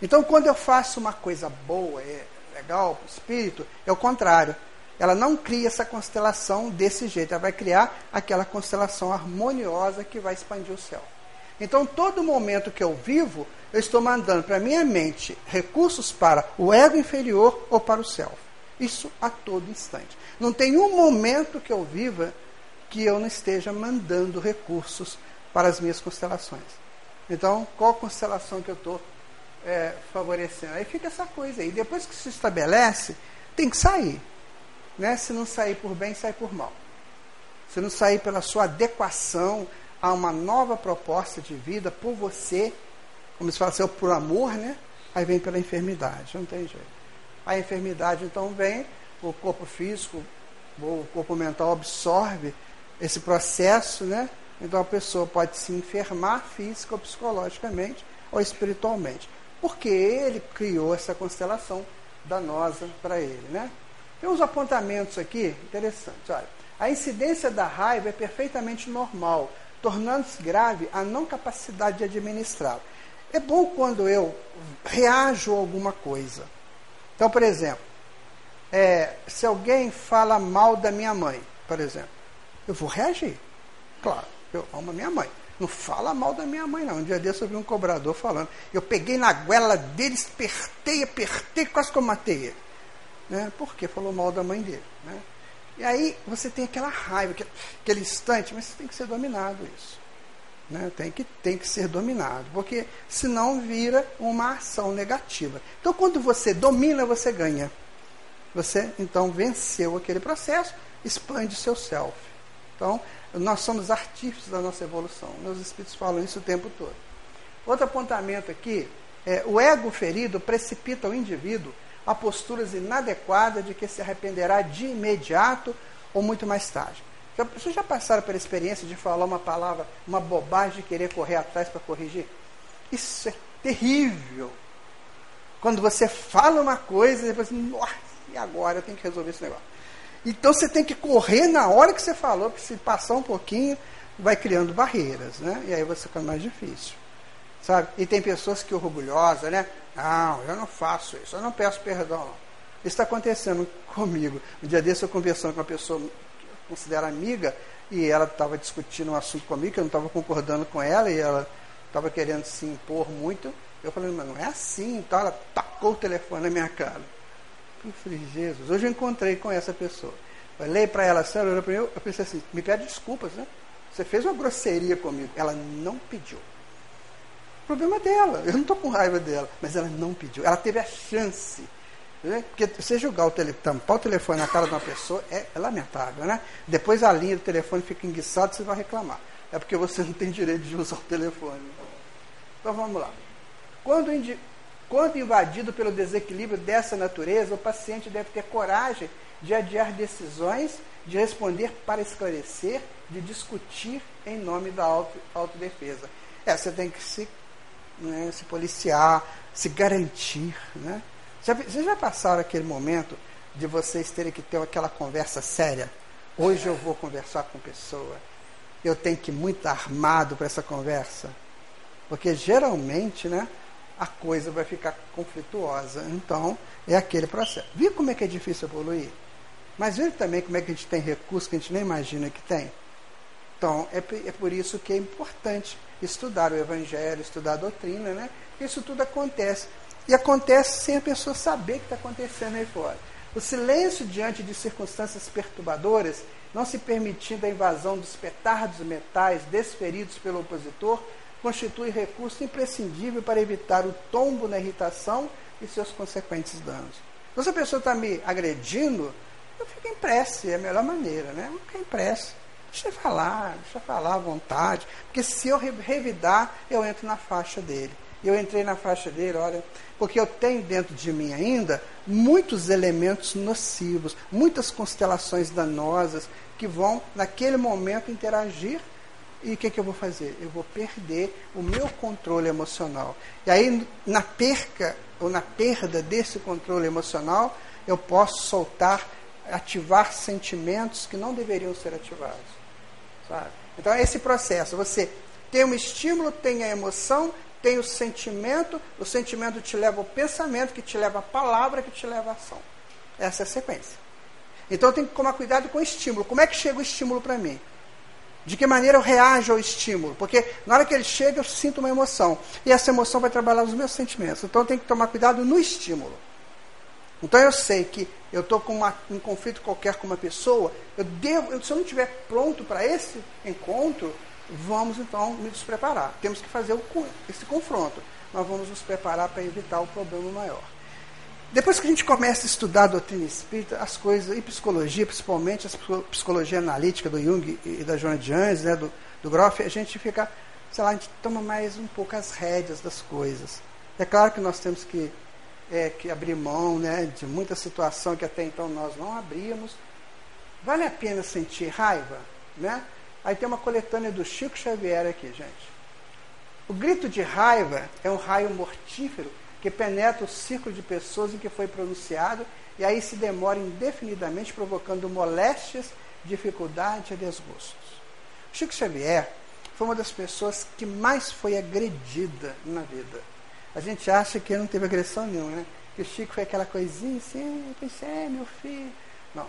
Então, quando eu faço uma coisa boa, é legal para o espírito, é o contrário. Ela não cria essa constelação desse jeito. Ela vai criar aquela constelação harmoniosa que vai expandir o céu. Então, todo momento que eu vivo, eu estou mandando para minha mente recursos para o ego inferior ou para o céu. Isso a todo instante. Não tem um momento que eu viva que eu não esteja mandando recursos para as minhas constelações. Então, qual constelação que eu estou é, favorecendo? Aí fica essa coisa aí. Depois que se estabelece, tem que sair. Né? Se não sair por bem, sai por mal. Se não sair pela sua adequação a uma nova proposta de vida por você, como se fala assim, por amor, né? Aí vem pela enfermidade, não tem jeito. A enfermidade então vem, o corpo físico, o corpo mental absorve esse processo, né? Então a pessoa pode se enfermar física ou psicologicamente ou espiritualmente. Porque ele criou essa constelação danosa para ele, né? Tem uns apontamentos aqui interessantes. Olha, a incidência da raiva é perfeitamente normal tornando-se grave a não capacidade de administrá-lo. É bom quando eu reajo a alguma coisa. Então, por exemplo, é, se alguém fala mal da minha mãe, por exemplo, eu vou reagir. Claro, eu amo a minha mãe. Não fala mal da minha mãe, não. Um dia desse eu vi um cobrador falando. Eu peguei na goela dele, apertei, apertei, quase que eu matei ele. Né? Porque falou mal da mãe dele. Né? E aí você tem aquela raiva, aquele instante, mas tem que ser dominado isso. Né? Tem, que, tem que ser dominado, porque senão vira uma ação negativa. Então, quando você domina, você ganha. Você, então, venceu aquele processo, expande seu self. Então, nós somos artífices da nossa evolução. Meus espíritos falam isso o tempo todo. Outro apontamento aqui é o ego ferido precipita o indivíduo a posturas inadequadas de que se arrependerá de imediato ou muito mais tarde. Já, vocês já passaram pela experiência de falar uma palavra, uma bobagem, e querer correr atrás para corrigir? Isso é terrível. Quando você fala uma coisa e depois, nossa, e agora eu tenho que resolver esse negócio. Então você tem que correr na hora que você falou, porque se passar um pouquinho, vai criando barreiras, né? E aí você fica mais difícil. Sabe? E tem pessoas que orgulhosas, né? Não, eu não faço isso, eu não peço perdão. Isso está acontecendo comigo. Um dia desse eu conversando com uma pessoa que eu considero amiga, e ela estava discutindo um assunto comigo, que eu não estava concordando com ela, e ela estava querendo se impor muito. Eu falei, mas não é assim, então ela tacou o telefone na minha cara. Eu falei, Jesus, hoje eu encontrei com essa pessoa. Falei para ela, sério, eu, eu pensei assim, me pede desculpas, né? Você fez uma grosseria comigo. Ela não pediu. Problema dela. Eu não estou com raiva dela. Mas ela não pediu. Ela teve a chance. Né? Porque você jogar o telefone, tampar o telefone na cara de uma pessoa é, é lamentável, né? Depois a linha do telefone fica enguiçada e você vai reclamar. É porque você não tem direito de usar o telefone. Então vamos lá. Quando, quando invadido pelo desequilíbrio dessa natureza, o paciente deve ter coragem de adiar decisões, de responder para esclarecer, de discutir em nome da auto, autodefesa. É, você tem que se né? se policiar, se garantir. Né? Já, vocês já passaram aquele momento de vocês terem que ter aquela conversa séria? Hoje eu vou conversar com pessoa. Eu tenho que ir muito armado para essa conversa. Porque geralmente, né, a coisa vai ficar conflituosa. Então, é aquele processo. Viu como é que é difícil evoluir? Mas viu também como é que a gente tem recursos que a gente nem imagina que tem? Então, é, é por isso que é importante estudar o Evangelho, estudar a doutrina, né? Isso tudo acontece. E acontece sem a pessoa saber o que está acontecendo aí fora. O silêncio diante de circunstâncias perturbadoras, não se permitindo a invasão dos petardos metais desferidos pelo opositor, constitui recurso imprescindível para evitar o tombo na irritação e seus consequentes danos. Então, se a pessoa está me agredindo, eu fico em prece, é a melhor maneira, né? Eu fico em prece. Deixa eu falar, deixa eu falar à vontade. Porque se eu revidar, eu entro na faixa dele. Eu entrei na faixa dele, olha, porque eu tenho dentro de mim ainda muitos elementos nocivos, muitas constelações danosas que vão, naquele momento, interagir. E o que, que eu vou fazer? Eu vou perder o meu controle emocional. E aí, na perca ou na perda desse controle emocional, eu posso soltar, ativar sentimentos que não deveriam ser ativados. Sabe? Então é esse processo. Você tem um estímulo, tem a emoção, tem o sentimento, o sentimento te leva ao pensamento, que te leva à palavra, que te leva à ação. Essa é a sequência. Então eu tenho que tomar cuidado com o estímulo. Como é que chega o estímulo para mim? De que maneira eu reajo ao estímulo? Porque na hora que ele chega, eu sinto uma emoção. E essa emoção vai trabalhar os meus sentimentos. Então eu tenho que tomar cuidado no estímulo. Então eu sei que eu estou com uma, um conflito qualquer com uma pessoa, eu devo, se eu não estiver pronto para esse encontro, vamos então nos preparar. Temos que fazer esse confronto, mas vamos nos preparar para evitar o problema maior. Depois que a gente começa a estudar a doutrina espírita, as coisas, e psicologia, principalmente a psicologia analítica do Jung e da Joana de Anjos, né, do, do Groff, a gente fica, sei lá, a gente toma mais um pouco as rédeas das coisas. É claro que nós temos que é, que abrir mão né, de muita situação que até então nós não abríamos. Vale a pena sentir raiva? Né? Aí tem uma coletânea do Chico Xavier aqui, gente. O grito de raiva é um raio mortífero que penetra o círculo de pessoas em que foi pronunciado e aí se demora indefinidamente, provocando moléstias, dificuldade e desgostos. Chico Xavier foi uma das pessoas que mais foi agredida na vida a gente acha que não teve agressão nenhuma, né? Que o Chico foi aquela coisinha assim, eu pensei, é, meu filho. Não.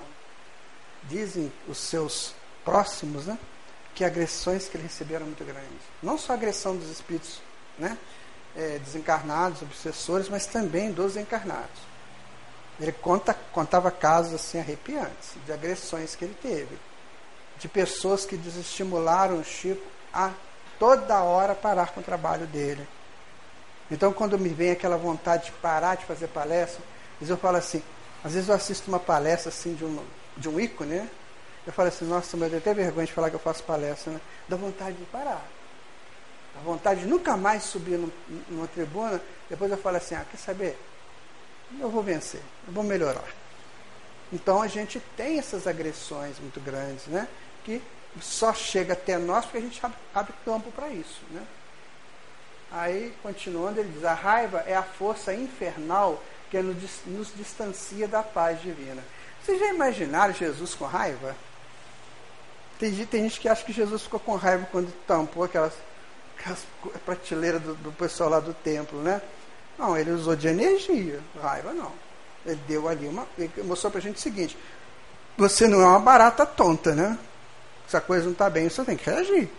Dizem os seus próximos, né? Que agressões que ele recebeu eram muito grandes. Não só a agressão dos espíritos, né? É, desencarnados, obsessores, mas também dos encarnados. Ele conta, contava casos assim arrepiantes de agressões que ele teve, de pessoas que desestimularam o Chico a toda hora parar com o trabalho dele então, quando me vem aquela vontade de parar de fazer palestra, eu falo assim, às vezes eu assisto uma palestra assim de um, de um ícone, né? Eu falo assim, nossa, mas eu tenho até vergonha de falar que eu faço palestra, né? Dá vontade de parar. Dá vontade de nunca mais subir numa tribuna. Depois eu falo assim, ah, quer saber? Eu vou vencer, eu vou melhorar. Então a gente tem essas agressões muito grandes, né? Que só chega até nós porque a gente abre, abre campo para isso, né? Aí, continuando, ele diz: a raiva é a força infernal que nos distancia da paz divina. Vocês já imaginaram Jesus com raiva? Tem, tem gente que acha que Jesus ficou com raiva quando tampou aquelas, aquelas prateleiras do, do pessoal lá do templo, né? Não, ele usou de energia, raiva não. Ele deu ali uma. Ele mostrou pra gente o seguinte: você não é uma barata tonta, né? Se a coisa não está bem, você tem que reagir.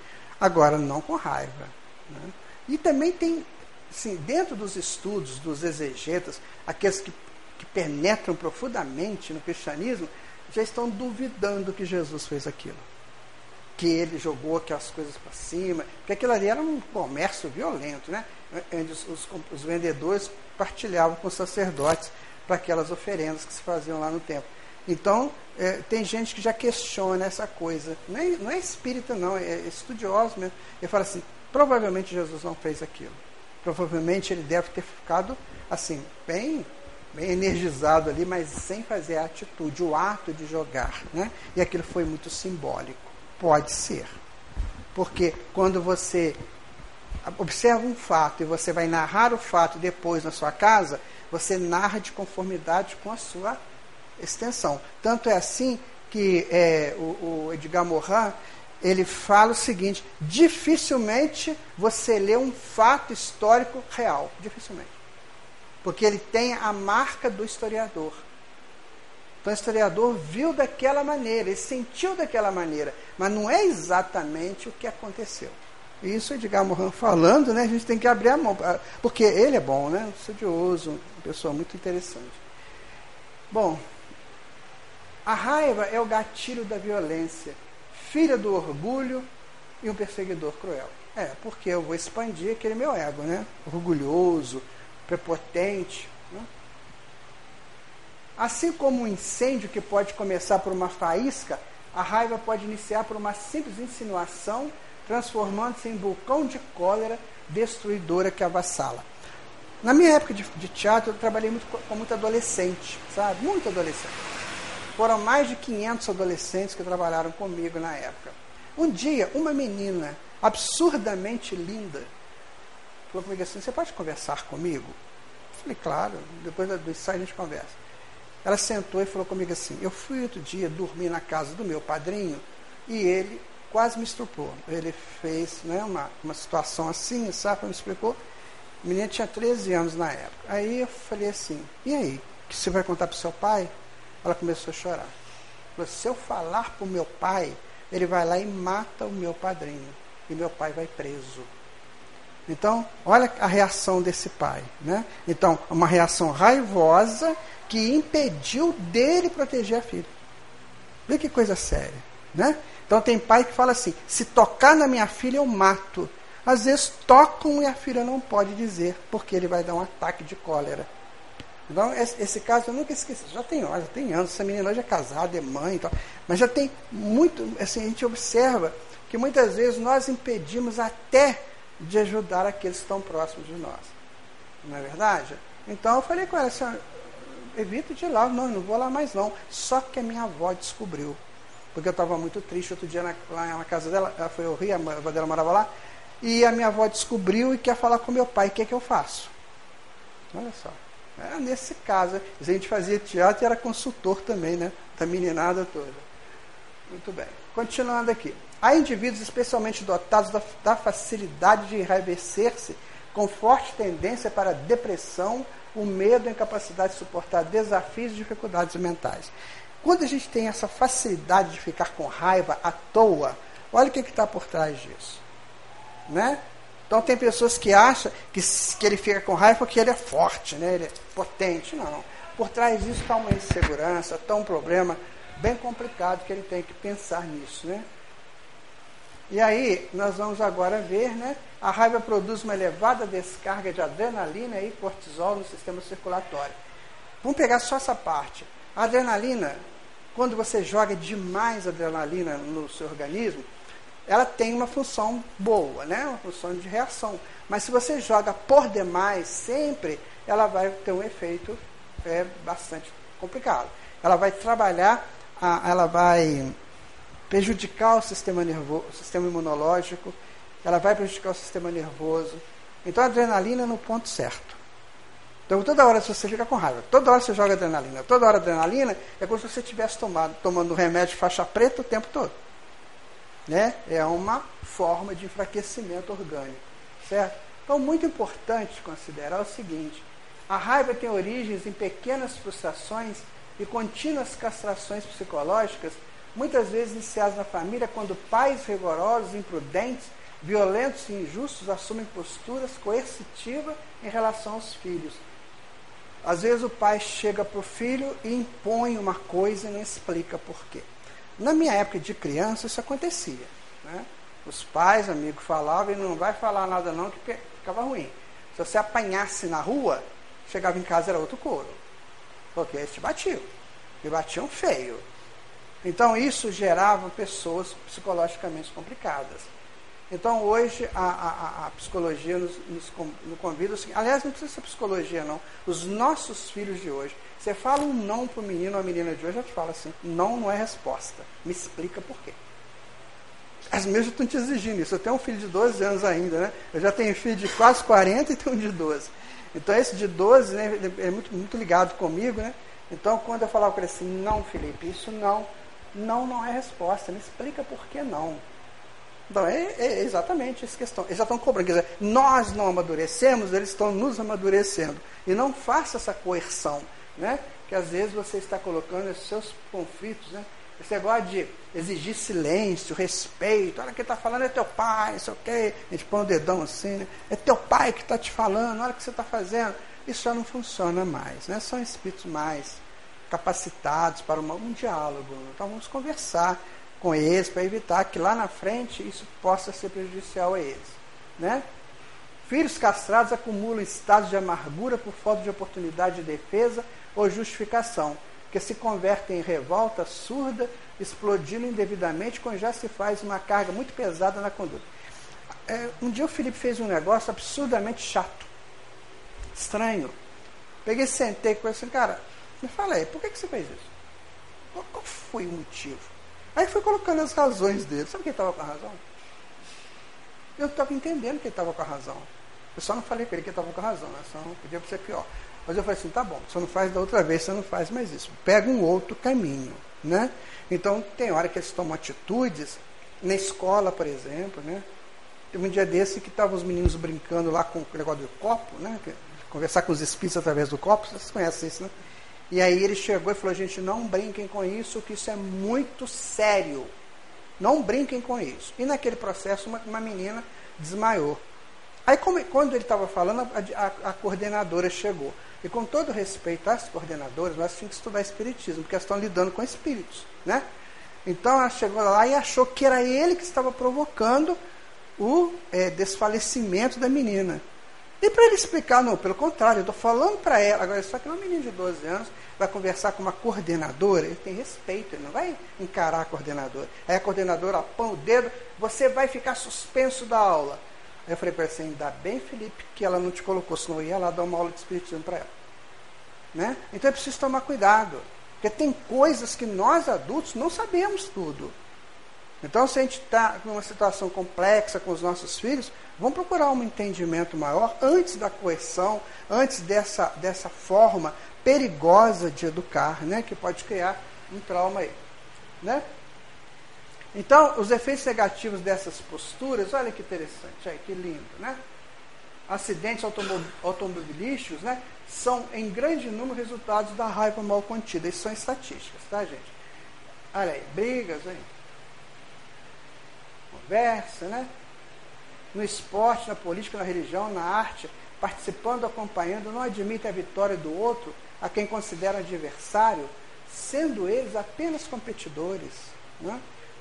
Agora, não com raiva. Né? E também tem, assim, dentro dos estudos dos exegetas, aqueles que, que penetram profundamente no cristianismo, já estão duvidando que Jesus fez aquilo. Que ele jogou aquelas coisas para cima, porque aquilo ali era um comércio violento, né? Onde os, os, os vendedores partilhavam com os sacerdotes para aquelas oferendas que se faziam lá no templo. Então, é, tem gente que já questiona essa coisa. Não é, não é espírita, não, é estudioso mesmo. Ele fala assim: Provavelmente Jesus não fez aquilo. Provavelmente ele deve ter ficado assim, bem, bem energizado ali, mas sem fazer a atitude, o ato de jogar. Né? E aquilo foi muito simbólico. Pode ser. Porque quando você observa um fato e você vai narrar o fato depois na sua casa, você narra de conformidade com a sua extensão. Tanto é assim que é, o, o Edgar Morin ele fala o seguinte: dificilmente você lê um fato histórico real, dificilmente, porque ele tem a marca do historiador. Então, o historiador viu daquela maneira, ele sentiu daquela maneira, mas não é exatamente o que aconteceu. Isso Edgar Morin falando, né, a gente tem que abrir a mão, porque ele é bom, né, estudioso, uma pessoa muito interessante. Bom, a raiva é o gatilho da violência, filha do orgulho e um perseguidor cruel. É, porque eu vou expandir aquele meu ego, né? Orgulhoso, prepotente. Assim como um incêndio que pode começar por uma faísca, a raiva pode iniciar por uma simples insinuação, transformando-se em vulcão de cólera destruidora que avassala. Na minha época de, de teatro, eu trabalhei muito com, com muito adolescente, sabe? Muito adolescente. Foram mais de 500 adolescentes que trabalharam comigo na época. Um dia, uma menina absurdamente linda falou comigo assim: Você pode conversar comigo? Eu falei, claro, depois do ensaio a gente conversa. Ela sentou e falou comigo assim: Eu fui outro dia dormir na casa do meu padrinho e ele quase me estuprou. Ele fez né, uma, uma situação assim, sabe? Me explicou. A menina tinha 13 anos na época. Aí eu falei assim: E aí? Que você vai contar para o seu pai? Ela começou a chorar. Falou, se eu falar para o meu pai, ele vai lá e mata o meu padrinho. E meu pai vai preso. Então, olha a reação desse pai. Né? Então, uma reação raivosa que impediu dele proteger a filha. Vê que coisa séria. Né? Então, tem pai que fala assim: se tocar na minha filha, eu mato. Às vezes tocam e a filha não pode dizer, porque ele vai dar um ataque de cólera. Então, esse, caso eu nunca esqueci. Já tem, já tem anos, essa menina hoje é casada, é mãe e tal. Mas já tem muito, assim, a gente observa que muitas vezes nós impedimos até de ajudar aqueles que estão próximos de nós. Não é verdade? Então eu falei com ela assim, evito de ir lá, não, não vou lá mais não. Só que a minha avó descobriu. Porque eu estava muito triste outro dia na, lá na casa dela, ela foi ao Rio, a avó dela morava lá, e a minha avó descobriu e quer falar com meu pai, o que é que eu faço? Olha só. É, nesse caso, a gente fazia teatro e era consultor também, né? Da meninada toda. Muito bem. Continuando aqui. Há indivíduos especialmente dotados da, da facilidade de enraivecer-se, com forte tendência para a depressão, o medo a incapacidade de suportar desafios e dificuldades mentais. Quando a gente tem essa facilidade de ficar com raiva à toa, olha o que está por trás disso. Né? Então tem pessoas que acham que, que ele fica com raiva porque ele é forte, né? ele é potente. Não. Por trás disso está uma insegurança, está um problema bem complicado que ele tem que pensar nisso. Né? E aí, nós vamos agora ver, né? A raiva produz uma elevada descarga de adrenalina e cortisol no sistema circulatório. Vamos pegar só essa parte. A adrenalina, quando você joga demais adrenalina no seu organismo, ela tem uma função boa, né? uma função de reação. Mas se você joga por demais sempre, ela vai ter um efeito é, bastante complicado. Ela vai trabalhar, a, ela vai prejudicar o sistema nervoso, o sistema imunológico, ela vai prejudicar o sistema nervoso. Então a adrenalina é no ponto certo. Então toda hora você fica com raiva, toda hora você joga adrenalina, toda hora adrenalina é como se você estivesse tomando, tomando remédio faixa preta o tempo todo né? É uma forma de enfraquecimento orgânico, certo? Então, muito importante considerar o seguinte: a raiva tem origens em pequenas frustrações e contínuas castrações psicológicas, muitas vezes iniciadas na família, quando pais rigorosos, imprudentes, violentos e injustos assumem posturas coercitivas em relação aos filhos. Às vezes o pai chega para o filho e impõe uma coisa e não explica por quê. Na minha época de criança, isso acontecia. Né? Os pais, amigos, falavam e não vai falar nada não, que ficava ruim. Se você apanhasse na rua, chegava em casa era outro couro. Porque eles te batiam. E batiam feio. Então isso gerava pessoas psicologicamente complicadas. Então hoje a, a, a psicologia nos, nos, nos convida, assim, aliás, não precisa ser psicologia não, os nossos filhos de hoje você fala um não para o menino ou a menina de hoje, eu te falo assim: não não é resposta. Me explica por quê. As minhas já estão te exigindo isso. Eu tenho um filho de 12 anos ainda, né? Eu já tenho filho de quase 40 e tenho um de 12. Então esse de 12 né, é muito, muito ligado comigo, né? Então quando eu falava com ele assim, não, Felipe, isso não, não não é resposta. Me explica por que não. Então é, é exatamente essa questão. Eles já estão cobrando. Quer dizer, nós não amadurecemos, eles estão nos amadurecendo. E não faça essa coerção, né? Que às vezes você está colocando esses seus conflitos, né? Esse negócio de exigir silêncio, respeito. Olha quem está falando é teu pai, isso ok. A gente põe o dedão assim, né? É teu pai que está te falando, olha o que você está fazendo. Isso já não funciona mais, né? São espíritos mais capacitados para uma, um diálogo. Então vamos conversar com eles para evitar que lá na frente isso possa ser prejudicial a eles. Né? Filhos castrados acumulam estados de amargura por falta de oportunidade de defesa ou justificação que se convertem em revolta surda, explodindo indevidamente quando já se faz uma carga muito pesada na conduta. É, um dia o Felipe fez um negócio absurdamente chato, estranho. Peguei, sentei com ele assim, cara, me fala aí, por que, que você fez isso? Qual, qual foi o motivo? Aí foi colocando as razões dele. Sabe quem estava com a razão? Eu estava entendendo que ele estava com a razão. Eu só não falei para ele que estava com a razão, né? só não podia ser pior. Mas eu falei assim, tá bom, você não faz da outra vez, você não faz mais isso. Pega um outro caminho, né? Então, tem hora que eles tomam atitudes, na escola, por exemplo, né? Teve um dia desse que estavam os meninos brincando lá com o negócio do copo, né? Conversar com os espíritos através do copo, vocês conhecem isso, né? E aí ele chegou e falou, gente, não brinquem com isso, que isso é muito sério. Não brinquem com isso. E naquele processo, uma, uma menina desmaiou. Aí, como, quando ele estava falando, a, a, a coordenadora chegou. E com todo respeito às coordenadoras, nós tínhamos que estudar Espiritismo, porque elas estão lidando com espíritos. Né? Então ela chegou lá e achou que era ele que estava provocando o é, desfalecimento da menina. E para ele explicar, não, pelo contrário, eu estou falando para ela, agora só que uma menina de 12 anos vai conversar com uma coordenadora, ele tem respeito, ele não vai encarar a coordenadora. Aí a coordenadora põe o dedo, você vai ficar suspenso da aula. Aí eu falei para ela assim, ainda bem, Felipe, que ela não te colocou, senão eu ia lá dar uma aula de espiritismo para ela. Né? Então é preciso tomar cuidado. Porque tem coisas que nós adultos não sabemos tudo. Então, se a gente está numa situação complexa com os nossos filhos, vamos procurar um entendimento maior antes da coerção, antes dessa, dessa forma perigosa de educar, né? que pode criar um trauma aí. Né? Então, os efeitos negativos dessas posturas, olha que interessante, aí, que lindo, né? Acidentes automobilísticos, né? São, em grande número, resultados da raiva mal contida. Isso são estatísticas, tá, gente? Olha aí, brigas, aí. Conversa, né? No esporte, na política, na religião, na arte, participando, acompanhando, não admite a vitória do outro, a quem considera adversário, sendo eles apenas competidores, né?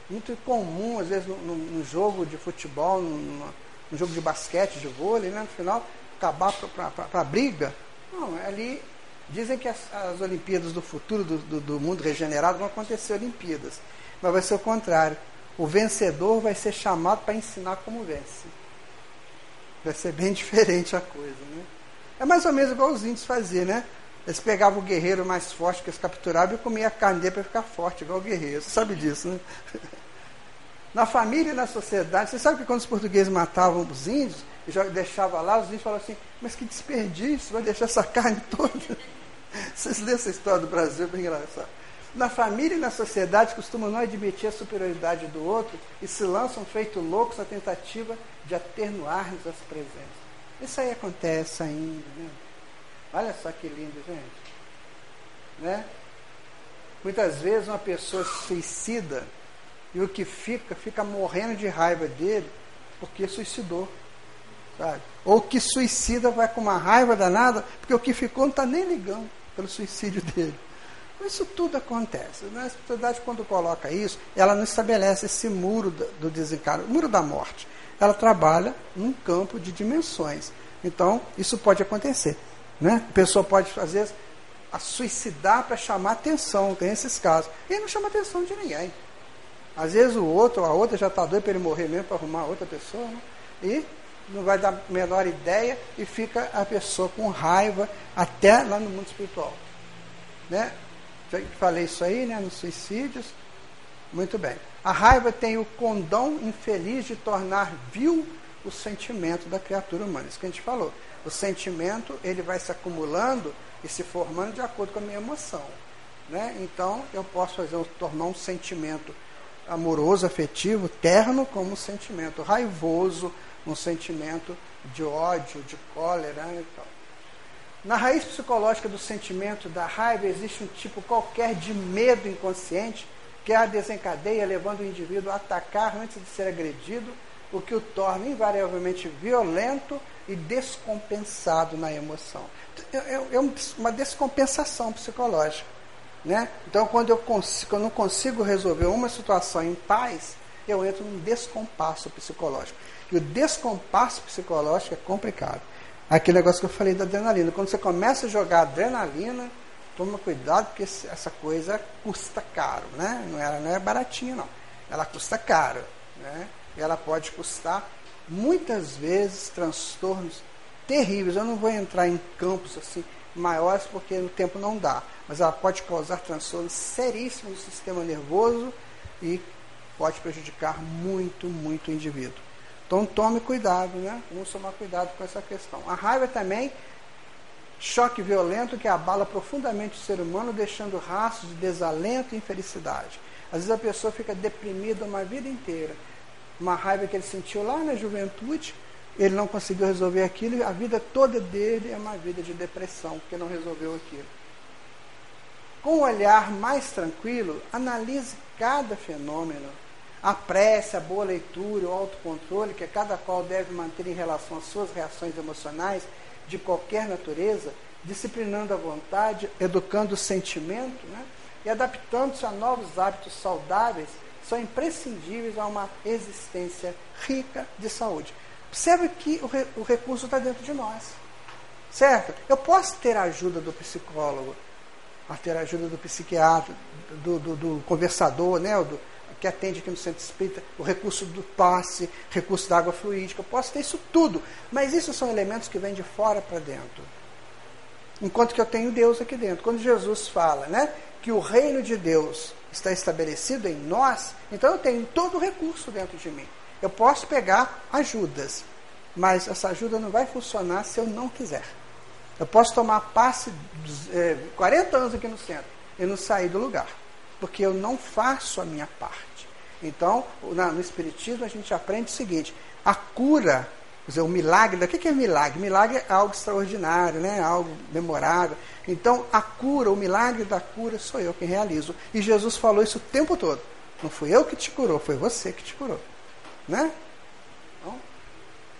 muito comum, às vezes, no, jogo de futebol, no, jogo de basquete, de vôlei, né? no final, acabar para a briga. Não, ali dizem que as, as Olimpíadas do futuro do, do, do, mundo regenerado vão acontecer Olimpíadas. Mas vai ser o contrário. O vencedor vai ser chamado para ensinar como vence. Vai ser bem diferente a coisa. Né? É mais ou menos igual os índios faziam, né? Eles pegavam o guerreiro mais forte que eles capturavam e comiam a carne dele para ficar forte, igual o guerreiro. Você sabe disso, né? Na família e na sociedade, você sabe que quando os portugueses matavam os índios e deixavam lá, os índios falavam assim, mas que desperdício, vai deixar essa carne toda. Vocês lêem essa história do Brasil, é bem engraçado. Na família e na sociedade costumam não admitir a superioridade do outro e se lançam feito loucos na tentativa de atenuar-nos as presenças. Isso aí acontece ainda, né? Olha só que lindo, gente. Né? Muitas vezes uma pessoa suicida e o que fica, fica morrendo de raiva dele porque suicidou. Sabe? Ou que suicida vai com uma raiva danada porque o que ficou não está nem ligando pelo suicídio dele. Isso tudo acontece. Né? A sociedade, quando coloca isso, ela não estabelece esse muro do desencargo, o muro da morte. Ela trabalha num campo de dimensões. Então, isso pode acontecer. Né? A pessoa pode, às vezes, a suicidar para chamar atenção, tem esses casos. E não chama atenção de ninguém. Às vezes o outro, a outra já está doido para ele morrer mesmo, para arrumar outra pessoa, né? e não vai dar a menor ideia e fica a pessoa com raiva até lá no mundo espiritual. Né? Já falei isso aí, né, nos suicídios. Muito bem. A raiva tem o condão infeliz de tornar vil o sentimento da criatura humana. Isso que a gente falou. O sentimento ele vai se acumulando e se formando de acordo com a minha emoção. Né? Então, eu posso fazer, tornar um sentimento amoroso, afetivo, terno, como um sentimento raivoso, um sentimento de ódio, de cólera e tal. Na raiz psicológica do sentimento da raiva existe um tipo qualquer de medo inconsciente que a desencadeia, levando o indivíduo a atacar antes de ser agredido, o que o torna invariavelmente violento e descompensado na emoção. É, é, é uma descompensação psicológica. Né? Então, quando eu, consigo, eu não consigo resolver uma situação em paz, eu entro num descompasso psicológico. E o descompasso psicológico é complicado. Aquele negócio que eu falei da adrenalina. Quando você começa a jogar adrenalina, toma cuidado, porque essa coisa custa caro. Né? Não, é, não é baratinha, não. Ela custa caro. Né? Ela pode custar, muitas vezes, transtornos terríveis. Eu não vou entrar em campos assim maiores porque no tempo não dá mas ela pode causar transtornos seríssimos no sistema nervoso e pode prejudicar muito, muito o indivíduo. Então tome cuidado, né? Vamos tomar cuidado com essa questão. A raiva também, choque violento que abala profundamente o ser humano, deixando rastros de desalento e infelicidade. Às vezes a pessoa fica deprimida uma vida inteira. Uma raiva que ele sentiu lá na juventude, ele não conseguiu resolver aquilo, e a vida toda dele é uma vida de depressão, porque não resolveu aquilo. Com um olhar mais tranquilo, analise cada fenômeno. A prece, a boa leitura, o autocontrole que cada qual deve manter em relação às suas reações emocionais de qualquer natureza, disciplinando a vontade, educando o sentimento né? e adaptando-se a novos hábitos saudáveis, são imprescindíveis a uma existência rica de saúde. Observe que o, re, o recurso está dentro de nós. Certo? Eu posso ter a ajuda do psicólogo, a ter a ajuda do psiquiatra, do, do, do conversador, né, do, que atende aqui no centro espírita, o recurso do passe, recurso da água fluídica. Eu posso ter isso tudo, mas isso são elementos que vêm de fora para dentro. Enquanto que eu tenho Deus aqui dentro. Quando Jesus fala né, que o reino de Deus está estabelecido em nós, então eu tenho todo o recurso dentro de mim. Eu posso pegar ajudas, mas essa ajuda não vai funcionar se eu não quiser. Eu posso tomar passe é, 40 anos aqui no centro e não sair do lugar, porque eu não faço a minha parte. Então, no Espiritismo, a gente aprende o seguinte: a cura, dizer, o milagre, o que é milagre? Milagre é algo extraordinário, né? algo memorável. Então, a cura, o milagre da cura, sou eu quem realizo. E Jesus falou isso o tempo todo. Não fui eu que te curou, foi você que te curou. Né?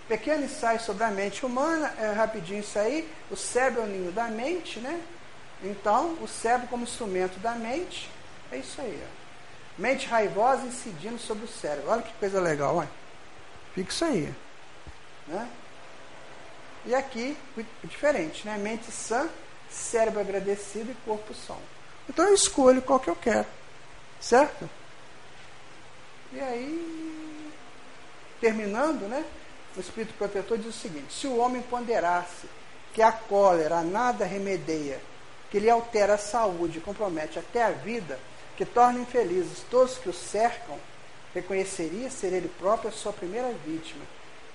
Pequeno ensaio sobre a mente humana, é rapidinho isso aí. O cérebro é o ninho da mente, né? Então, o cérebro como instrumento da mente, é isso aí. Ó. Mente raivosa incidindo sobre o cérebro. Olha que coisa legal, olha. Fica isso aí. Né? E aqui, diferente, né? Mente sã, cérebro agradecido e corpo são. Então eu escolho qual que eu quero. Certo? E aí, terminando, né? o Espírito Protetor diz o seguinte: se o homem ponderasse que a cólera nada remedeia, que lhe altera a saúde, compromete até a vida, que torna infelizes todos que o cercam, reconheceria ser ele próprio a sua primeira vítima.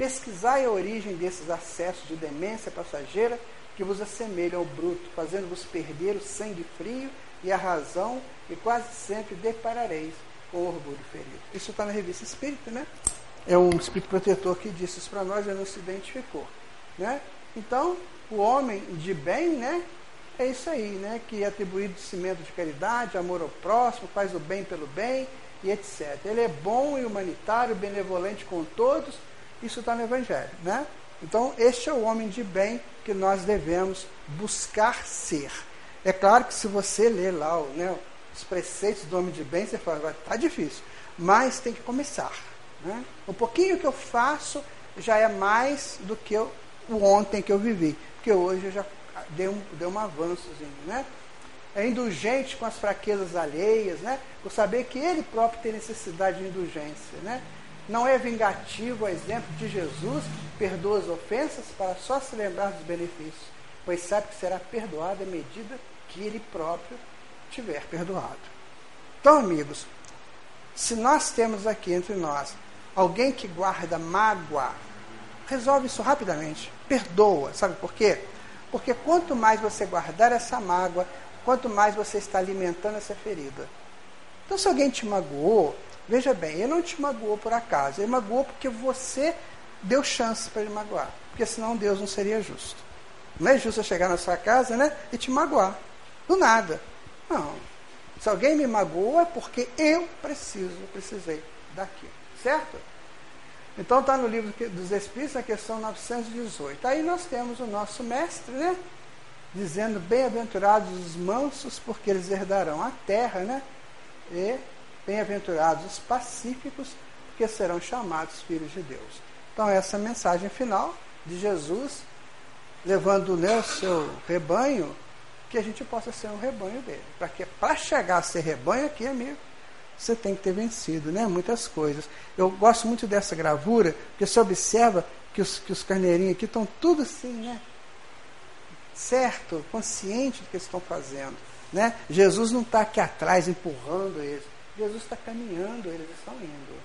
Pesquisai a origem desses acessos de demência passageira que vos assemelham ao bruto, fazendo-vos perder o sangue frio e a razão, e quase sempre deparareis com o orgulho ferido. Isso está na revista Espírita, né? é um espírito protetor que disse isso para nós e não se identificou. Né? Então, o homem de bem, né, é isso aí, né, que é atribuído cimento de caridade, amor ao próximo, faz o bem pelo bem e etc. Ele é bom e humanitário, benevolente com todos, isso está no Evangelho. Né? Então, este é o homem de bem que nós devemos buscar ser. É claro que se você ler lá né, os preceitos do homem de bem, você fala, está difícil, mas tem que começar. Né? O pouquinho que eu faço já é mais do que eu, o ontem que eu vivi. Porque hoje eu já dei um, dei um avançozinho. Né? É indulgente com as fraquezas alheias, né? por saber que ele próprio tem necessidade de indulgência. Né? Não é vingativo, a exemplo de Jesus, perdoa as ofensas para só se lembrar dos benefícios, pois sabe que será perdoado à medida que ele próprio tiver perdoado. Então, amigos, Se nós temos aqui entre nós alguém que guarda mágoa, resolve isso rapidamente. Perdoa. Sabe por quê? Porque quanto mais você guardar essa mágoa, quanto mais você está alimentando essa ferida. Então, se alguém te magoou, veja bem, ele não te magoou por acaso, ele magoou porque você deu chance para ele magoar. Porque senão Deus não seria justo. Não é justo eu chegar na sua casa né, e te magoar. Do nada. Não. Se alguém me magoou é porque eu preciso, precisei daquilo. Certo? Então está no livro dos Espíritos, na questão 918. Aí nós temos o nosso mestre, né? Dizendo, bem-aventurados os mansos, porque eles herdarão a terra, né? E bem-aventurados os pacíficos, porque serão chamados filhos de Deus. Então essa mensagem final de Jesus, levando né, o seu rebanho, que a gente possa ser um rebanho dele. Para que para chegar a ser rebanho aqui, amigo, você tem que ter vencido, né? Muitas coisas. Eu gosto muito dessa gravura, porque você observa que os, que os carneirinhos aqui estão tudo assim, né? Certo, consciente do que eles estão fazendo. Né? Jesus não está aqui atrás empurrando eles. Jesus está caminhando, eles estão indo.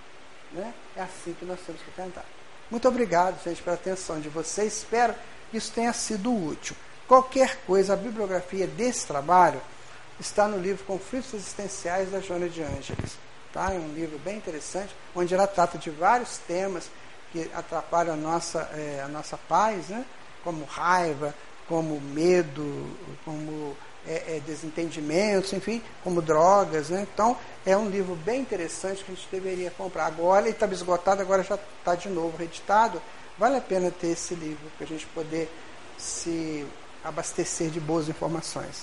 Né? É assim que nós temos que cantar. Muito obrigado, gente, pela atenção de vocês. Espero que isso tenha sido útil. Qualquer coisa, a bibliografia desse trabalho está no livro Conflitos Existenciais da Joana de Ângeles. Tá? É um livro bem interessante, onde ela trata de vários temas que atrapalham a nossa, é, a nossa paz, né? como raiva, como medo, como é, desentendimentos, enfim, como drogas. Né? Então, é um livro bem interessante que a gente deveria comprar. Agora ele estava esgotado, agora já está de novo reeditado. Vale a pena ter esse livro para a gente poder se abastecer de boas informações.